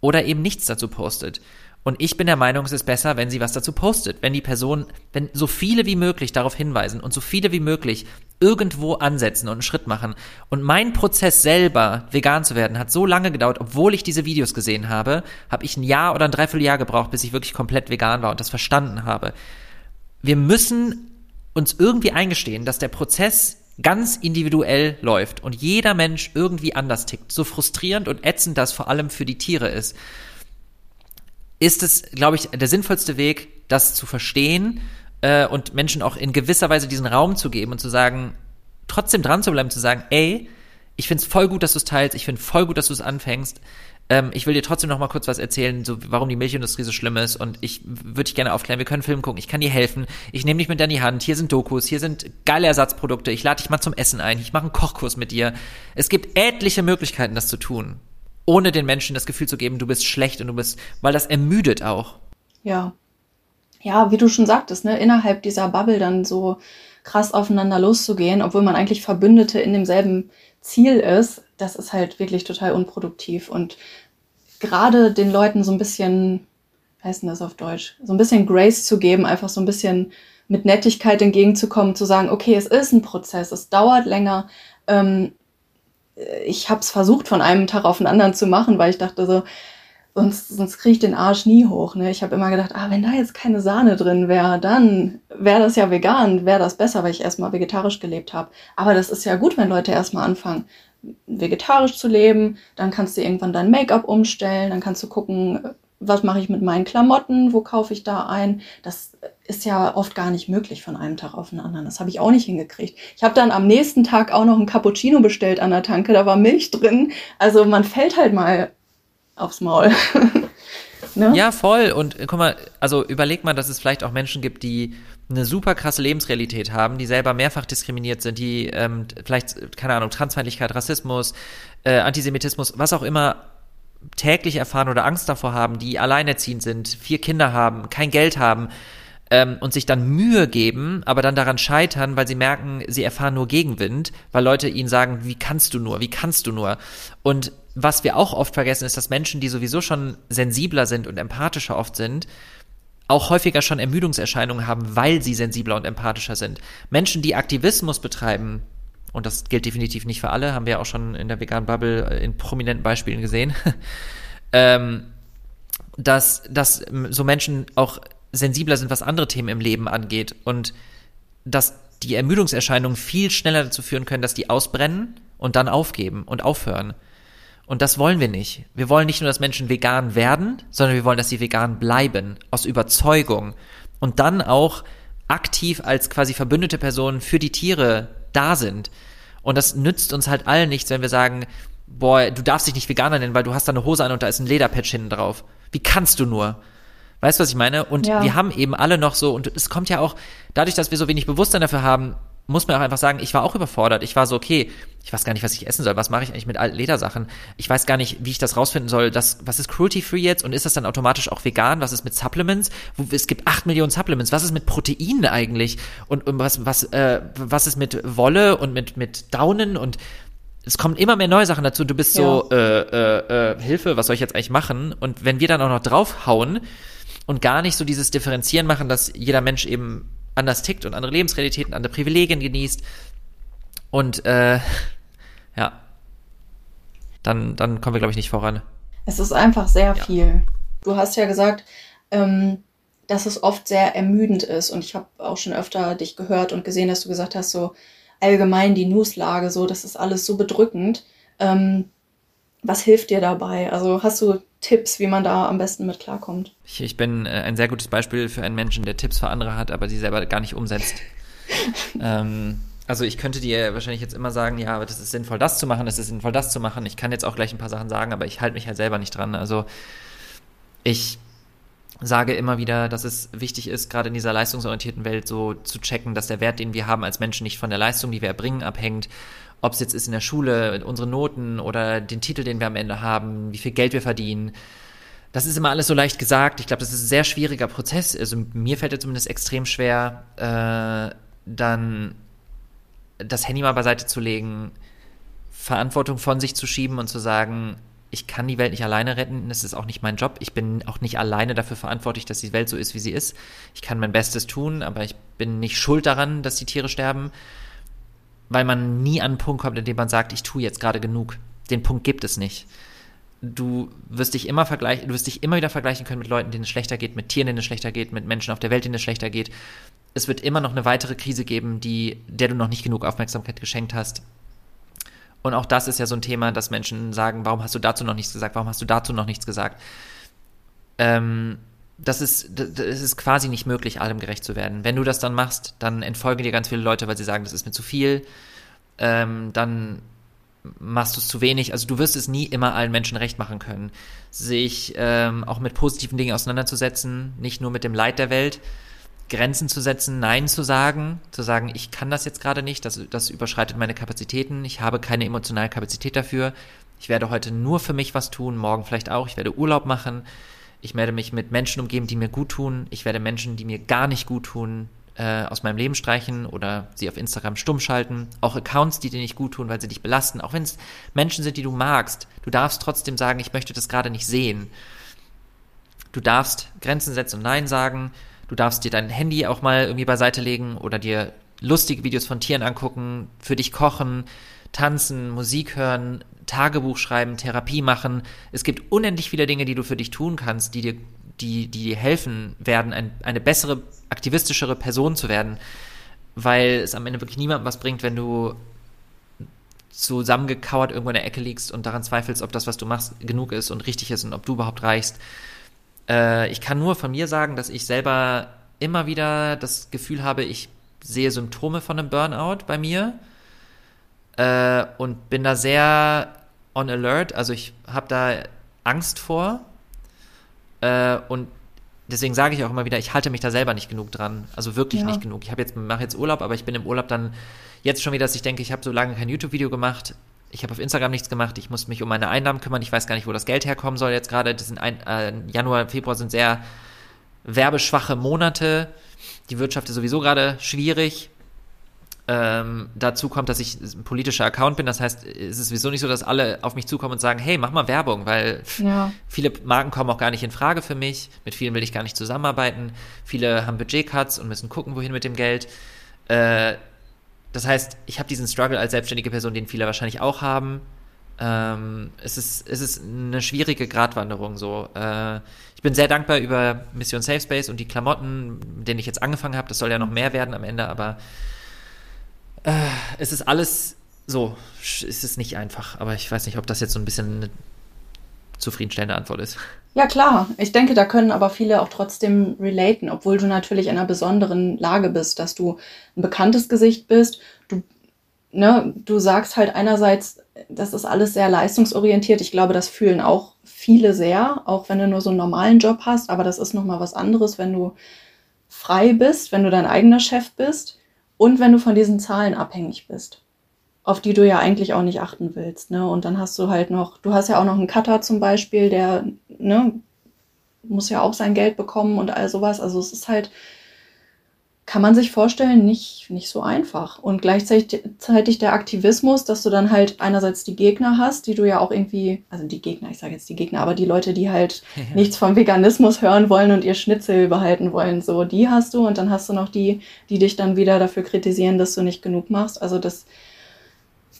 oder eben nichts dazu postet? Und ich bin der Meinung, es ist besser, wenn sie was dazu postet. Wenn die Person, wenn so viele wie möglich darauf hinweisen und so viele wie möglich irgendwo ansetzen und einen Schritt machen. Und mein Prozess selber, vegan zu werden, hat so lange gedauert, obwohl ich diese Videos gesehen habe, habe ich ein Jahr oder ein Dreivierteljahr gebraucht, bis ich wirklich komplett vegan war und das verstanden habe. Wir müssen uns irgendwie eingestehen, dass der Prozess ganz individuell läuft und jeder Mensch irgendwie anders tickt. So frustrierend und ätzend das vor allem für die Tiere ist ist es, glaube ich, der sinnvollste Weg, das zu verstehen äh, und Menschen auch in gewisser Weise diesen Raum zu geben und zu sagen, trotzdem dran zu bleiben, zu sagen, ey, ich find's voll gut, dass du es teilst, ich find voll gut, dass du es anfängst. Ähm, ich will dir trotzdem noch mal kurz was erzählen, so warum die Milchindustrie so schlimm ist und ich würde dich gerne aufklären. Wir können Film gucken, ich kann dir helfen. Ich nehme dich mit in die Hand. Hier sind Dokus, hier sind geile Ersatzprodukte. Ich lade dich mal zum Essen ein. Ich mache einen Kochkurs mit dir. Es gibt etliche Möglichkeiten, das zu tun ohne den Menschen das Gefühl zu geben, du bist schlecht und du bist, weil das ermüdet auch. Ja. Ja, wie du schon sagtest, ne, innerhalb dieser Bubble dann so krass aufeinander loszugehen, obwohl man eigentlich Verbündete in demselben Ziel ist, das ist halt wirklich total unproduktiv und gerade den Leuten so ein bisschen, wie heißt denn das auf Deutsch, so ein bisschen Grace zu geben, einfach so ein bisschen mit Nettigkeit entgegenzukommen, zu sagen, okay, es ist ein Prozess, es dauert länger, ähm, ich habe es versucht, von einem Tag auf den anderen zu machen, weil ich dachte so, sonst, sonst kriege ich den Arsch nie hoch. Ne? Ich habe immer gedacht, ah, wenn da jetzt keine Sahne drin wäre, dann wäre das ja vegan, wäre das besser, weil ich erstmal vegetarisch gelebt habe. Aber das ist ja gut, wenn Leute erstmal anfangen, vegetarisch zu leben. Dann kannst du irgendwann dein Make-up umstellen, dann kannst du gucken, was mache ich mit meinen Klamotten, wo kaufe ich da ein. Das ist ja oft gar nicht möglich von einem Tag auf den anderen. Das habe ich auch nicht hingekriegt. Ich habe dann am nächsten Tag auch noch ein Cappuccino bestellt an der Tanke, da war Milch drin. Also man fällt halt mal aufs Maul. ne? Ja, voll. Und guck mal, also überleg mal, dass es vielleicht auch Menschen gibt, die eine super krasse Lebensrealität haben, die selber mehrfach diskriminiert sind, die ähm, vielleicht, keine Ahnung, Transfeindlichkeit, Rassismus, äh, Antisemitismus, was auch immer täglich erfahren oder Angst davor haben, die alleinerziehend sind, vier Kinder haben, kein Geld haben, ähm, und sich dann Mühe geben, aber dann daran scheitern, weil sie merken, sie erfahren nur Gegenwind, weil Leute ihnen sagen, wie kannst du nur, wie kannst du nur? Und was wir auch oft vergessen, ist, dass Menschen, die sowieso schon sensibler sind und empathischer oft sind, auch häufiger schon Ermüdungserscheinungen haben, weil sie sensibler und empathischer sind. Menschen, die Aktivismus betreiben, und das gilt definitiv nicht für alle, haben wir auch schon in der veganen Bubble äh, in prominenten Beispielen gesehen, ähm, dass, dass so Menschen auch sensibler sind, was andere Themen im Leben angeht und dass die Ermüdungserscheinungen viel schneller dazu führen können, dass die ausbrennen und dann aufgeben und aufhören. Und das wollen wir nicht. Wir wollen nicht nur, dass Menschen vegan werden, sondern wir wollen, dass sie vegan bleiben, aus Überzeugung. Und dann auch aktiv als quasi verbündete Personen für die Tiere da sind. Und das nützt uns halt allen nichts, wenn wir sagen, boah, du darfst dich nicht Veganer nennen, weil du hast da eine Hose an und da ist ein Lederpatch hinten drauf. Wie kannst du nur? Weißt du, was ich meine? Und ja. wir haben eben alle noch so, und es kommt ja auch, dadurch, dass wir so wenig Bewusstsein dafür haben, muss man auch einfach sagen, ich war auch überfordert. Ich war so, okay, ich weiß gar nicht, was ich essen soll. Was mache ich eigentlich mit alten Ledersachen? Ich weiß gar nicht, wie ich das rausfinden soll. Das, was ist cruelty-free jetzt? Und ist das dann automatisch auch vegan? Was ist mit Supplements? Es gibt acht Millionen Supplements. Was ist mit Proteinen eigentlich? Und, und was, was, äh, was ist mit Wolle und mit, mit Daunen? Und es kommen immer mehr neue Sachen dazu. Du bist ja. so, äh, äh, äh, Hilfe, was soll ich jetzt eigentlich machen? Und wenn wir dann auch noch draufhauen und gar nicht so dieses Differenzieren machen, dass jeder Mensch eben anders tickt und andere Lebensrealitäten, andere Privilegien genießt. Und äh, ja, dann, dann kommen wir, glaube ich, nicht voran. Es ist einfach sehr ja. viel. Du hast ja gesagt, ähm, dass es oft sehr ermüdend ist. Und ich habe auch schon öfter dich gehört und gesehen, dass du gesagt hast, so allgemein die Newslage, so, das ist alles so bedrückend. Ähm, was hilft dir dabei? Also hast du Tipps, wie man da am besten mit klarkommt? Ich, ich bin äh, ein sehr gutes Beispiel für einen Menschen, der Tipps für andere hat, aber sie selber gar nicht umsetzt. ähm, also ich könnte dir wahrscheinlich jetzt immer sagen, ja, aber das ist sinnvoll, das zu machen, das ist sinnvoll, das zu machen. Ich kann jetzt auch gleich ein paar Sachen sagen, aber ich halte mich halt selber nicht dran. Also ich sage immer wieder, dass es wichtig ist, gerade in dieser leistungsorientierten Welt so zu checken, dass der Wert, den wir haben als Menschen, nicht von der Leistung, die wir erbringen, abhängt, ob es jetzt ist in der Schule, unsere Noten oder den Titel, den wir am Ende haben, wie viel Geld wir verdienen. Das ist immer alles so leicht gesagt. Ich glaube, das ist ein sehr schwieriger Prozess. Also mir fällt es zumindest extrem schwer, äh, dann das Handy mal beiseite zu legen, Verantwortung von sich zu schieben und zu sagen, ich kann die Welt nicht alleine retten, das ist auch nicht mein Job. Ich bin auch nicht alleine dafür verantwortlich, dass die Welt so ist, wie sie ist. Ich kann mein Bestes tun, aber ich bin nicht schuld daran, dass die Tiere sterben weil man nie an einen Punkt kommt, in dem man sagt, ich tue jetzt gerade genug. Den Punkt gibt es nicht. Du wirst dich immer vergleichen, du wirst dich immer wieder vergleichen können mit Leuten, denen es schlechter geht, mit Tieren, denen es schlechter geht, mit Menschen auf der Welt, denen es schlechter geht. Es wird immer noch eine weitere Krise geben, die, der du noch nicht genug Aufmerksamkeit geschenkt hast. Und auch das ist ja so ein Thema, dass Menschen sagen, warum hast du dazu noch nichts gesagt, warum hast du dazu noch nichts gesagt? Ähm, das ist, das ist quasi nicht möglich, allem gerecht zu werden. Wenn du das dann machst, dann entfolgen dir ganz viele Leute, weil sie sagen, das ist mir zu viel. Ähm, dann machst du es zu wenig. Also du wirst es nie immer allen Menschen recht machen können. Sich ähm, auch mit positiven Dingen auseinanderzusetzen, nicht nur mit dem Leid der Welt, Grenzen zu setzen, Nein zu sagen, zu sagen, ich kann das jetzt gerade nicht, das, das überschreitet meine Kapazitäten, ich habe keine emotionale Kapazität dafür, ich werde heute nur für mich was tun, morgen vielleicht auch, ich werde Urlaub machen, ich werde mich mit Menschen umgeben, die mir gut tun. Ich werde Menschen, die mir gar nicht gut tun, äh, aus meinem Leben streichen oder sie auf Instagram stumm schalten. Auch Accounts, die dir nicht gut tun, weil sie dich belasten. Auch wenn es Menschen sind, die du magst. Du darfst trotzdem sagen, ich möchte das gerade nicht sehen. Du darfst Grenzen setzen und Nein sagen. Du darfst dir dein Handy auch mal irgendwie beiseite legen oder dir lustige Videos von Tieren angucken, für dich kochen, tanzen, Musik hören, Tagebuch schreiben, Therapie machen. Es gibt unendlich viele Dinge, die du für dich tun kannst, die dir, die, die dir helfen werden, ein, eine bessere, aktivistischere Person zu werden. Weil es am Ende wirklich niemandem was bringt, wenn du zusammengekauert irgendwo in der Ecke liegst und daran zweifelst, ob das, was du machst, genug ist und richtig ist und ob du überhaupt reichst. Äh, ich kann nur von mir sagen, dass ich selber immer wieder das Gefühl habe, ich sehe Symptome von einem Burnout bei mir äh, und bin da sehr on alert. Also ich habe da Angst vor äh, und deswegen sage ich auch immer wieder, ich halte mich da selber nicht genug dran. Also wirklich ja. nicht genug. Ich habe jetzt mache jetzt Urlaub, aber ich bin im Urlaub dann jetzt schon wieder, dass ich denke, ich habe so lange kein YouTube-Video gemacht. Ich habe auf Instagram nichts gemacht. Ich muss mich um meine Einnahmen kümmern. Ich weiß gar nicht, wo das Geld herkommen soll jetzt gerade. Das sind ein, äh, Januar, Februar sind sehr werbeschwache Monate. Die Wirtschaft ist sowieso gerade schwierig. Ähm, dazu kommt, dass ich ein politischer Account bin. Das heißt, es ist sowieso nicht so, dass alle auf mich zukommen und sagen, hey, mach mal Werbung, weil ja. viele Marken kommen auch gar nicht in Frage für mich. Mit vielen will ich gar nicht zusammenarbeiten. Viele haben Budgetcuts und müssen gucken, wohin mit dem Geld. Äh, das heißt, ich habe diesen Struggle als selbstständige Person, den viele wahrscheinlich auch haben. Ähm, es, ist, es ist eine schwierige Gratwanderung so. Äh, ich bin sehr dankbar über Mission Safe Space und die Klamotten, mit denen ich jetzt angefangen habe. Das soll ja noch mehr werden am Ende, aber äh, es ist alles so. Es ist nicht einfach, aber ich weiß nicht, ob das jetzt so ein bisschen eine zufriedenstellende Antwort ist. Ja, klar. Ich denke, da können aber viele auch trotzdem relaten, obwohl du natürlich in einer besonderen Lage bist, dass du ein bekanntes Gesicht bist. Du, ne, du sagst halt einerseits, das ist alles sehr leistungsorientiert. Ich glaube, das fühlen auch viele sehr, auch wenn du nur so einen normalen Job hast. Aber das ist nochmal was anderes, wenn du frei bist, wenn du dein eigener Chef bist und wenn du von diesen Zahlen abhängig bist auf die du ja eigentlich auch nicht achten willst. Ne? Und dann hast du halt noch, du hast ja auch noch einen Cutter zum Beispiel, der ne, muss ja auch sein Geld bekommen und all sowas. Also es ist halt, kann man sich vorstellen, nicht, nicht so einfach. Und gleichzeitig der Aktivismus, dass du dann halt einerseits die Gegner hast, die du ja auch irgendwie, also die Gegner, ich sage jetzt die Gegner, aber die Leute, die halt ja. nichts vom Veganismus hören wollen und ihr Schnitzel behalten wollen, so, die hast du. Und dann hast du noch die, die dich dann wieder dafür kritisieren, dass du nicht genug machst. Also das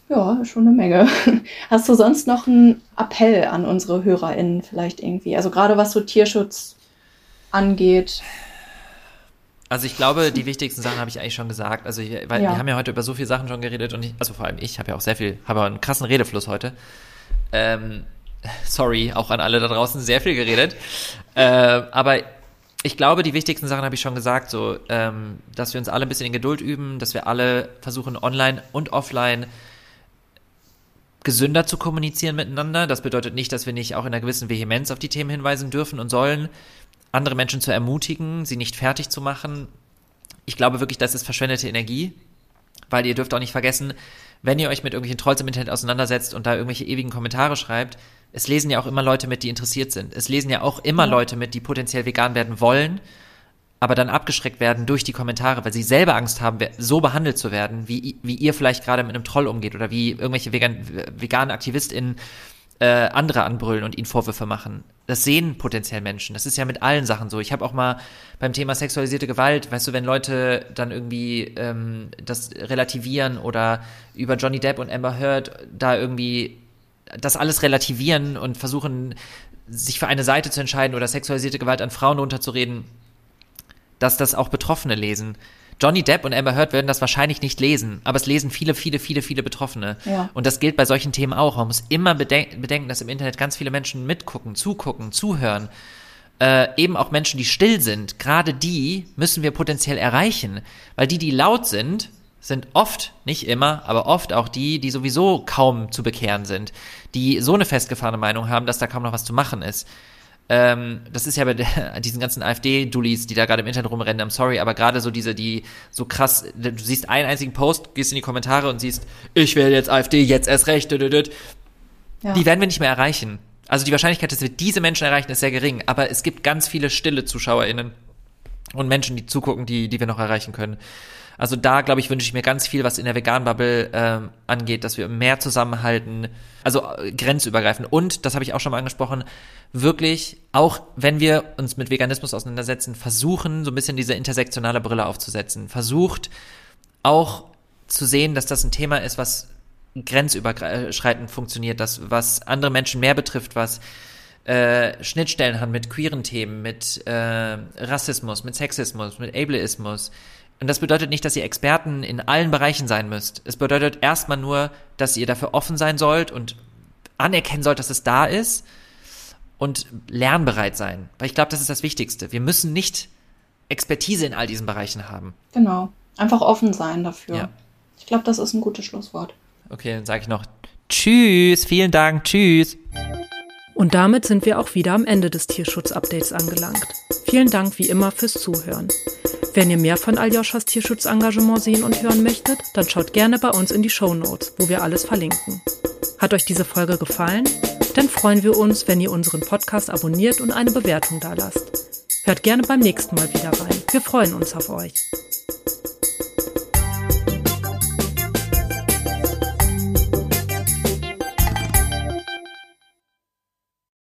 ja, schon eine Menge. Hast du sonst noch einen Appell an unsere HörerInnen vielleicht irgendwie? Also gerade was so Tierschutz angeht. Also ich glaube, die wichtigsten Sachen habe ich eigentlich schon gesagt. Also ich, weil ja. wir haben ja heute über so viele Sachen schon geredet und ich, also vor allem ich habe ja auch sehr viel, habe einen krassen Redefluss heute. Ähm, sorry, auch an alle da draußen, sehr viel geredet. Äh, aber ich glaube, die wichtigsten Sachen habe ich schon gesagt, so, ähm, dass wir uns alle ein bisschen in Geduld üben, dass wir alle versuchen, online und offline gesünder zu kommunizieren miteinander. Das bedeutet nicht, dass wir nicht auch in einer gewissen Vehemenz auf die Themen hinweisen dürfen und sollen, andere Menschen zu ermutigen, sie nicht fertig zu machen. Ich glaube wirklich, das ist verschwendete Energie, weil ihr dürft auch nicht vergessen, wenn ihr euch mit irgendwelchen Trolls im Internet auseinandersetzt und da irgendwelche ewigen Kommentare schreibt, es lesen ja auch immer Leute mit, die interessiert sind. Es lesen ja auch immer. Leute mit, die potenziell vegan werden wollen aber dann abgeschreckt werden durch die Kommentare, weil sie selber Angst haben, so behandelt zu werden, wie, wie ihr vielleicht gerade mit einem Troll umgeht oder wie irgendwelche vegan, veganen AktivistInnen äh, andere anbrüllen und ihnen Vorwürfe machen. Das sehen potenziell Menschen. Das ist ja mit allen Sachen so. Ich habe auch mal beim Thema sexualisierte Gewalt, weißt du, wenn Leute dann irgendwie ähm, das relativieren oder über Johnny Depp und Amber Heard da irgendwie das alles relativieren und versuchen, sich für eine Seite zu entscheiden oder sexualisierte Gewalt an Frauen runterzureden, dass das auch Betroffene lesen. Johnny Depp und Amber Heard werden das wahrscheinlich nicht lesen, aber es lesen viele, viele, viele, viele Betroffene. Ja. Und das gilt bei solchen Themen auch. Man muss immer bedenken, bedenken dass im Internet ganz viele Menschen mitgucken, zugucken, zuhören. Äh, eben auch Menschen, die still sind. Gerade die müssen wir potenziell erreichen. Weil die, die laut sind, sind oft, nicht immer, aber oft auch die, die sowieso kaum zu bekehren sind. Die so eine festgefahrene Meinung haben, dass da kaum noch was zu machen ist. Ähm, das ist ja bei der, diesen ganzen AfD-Dullis, die da gerade im Internet rumrennen, I'm sorry, aber gerade so diese, die so krass, du siehst einen einzigen Post, gehst in die Kommentare und siehst, ich wähle jetzt AfD, jetzt erst recht, ja. die werden wir nicht mehr erreichen. Also die Wahrscheinlichkeit, dass wir diese Menschen erreichen, ist sehr gering, aber es gibt ganz viele stille ZuschauerInnen und Menschen, die zugucken, die, die wir noch erreichen können. Also da, glaube ich, wünsche ich mir ganz viel, was in der Vegan-Bubble ähm, angeht, dass wir mehr zusammenhalten, also äh, grenzübergreifend. Und, das habe ich auch schon mal angesprochen, wirklich, auch wenn wir uns mit Veganismus auseinandersetzen, versuchen, so ein bisschen diese intersektionale Brille aufzusetzen. Versucht auch zu sehen, dass das ein Thema ist, was grenzüberschreitend funktioniert, das, was andere Menschen mehr betrifft, was äh, Schnittstellen hat mit queeren Themen, mit äh, Rassismus, mit Sexismus, mit Ableismus, und das bedeutet nicht, dass ihr Experten in allen Bereichen sein müsst. Es bedeutet erstmal nur, dass ihr dafür offen sein sollt und anerkennen sollt, dass es da ist und lernbereit sein. Weil ich glaube, das ist das Wichtigste. Wir müssen nicht Expertise in all diesen Bereichen haben. Genau. Einfach offen sein dafür. Ja. Ich glaube, das ist ein gutes Schlusswort. Okay, dann sage ich noch Tschüss, vielen Dank, Tschüss. Und damit sind wir auch wieder am Ende des Tierschutz-Updates angelangt. Vielen Dank wie immer fürs Zuhören. Wenn ihr mehr von Aljoschas Tierschutzengagement sehen und hören möchtet, dann schaut gerne bei uns in die Show Notes, wo wir alles verlinken. Hat euch diese Folge gefallen? Dann freuen wir uns, wenn ihr unseren Podcast abonniert und eine Bewertung dalasst. Hört gerne beim nächsten Mal wieder rein. Wir freuen uns auf euch.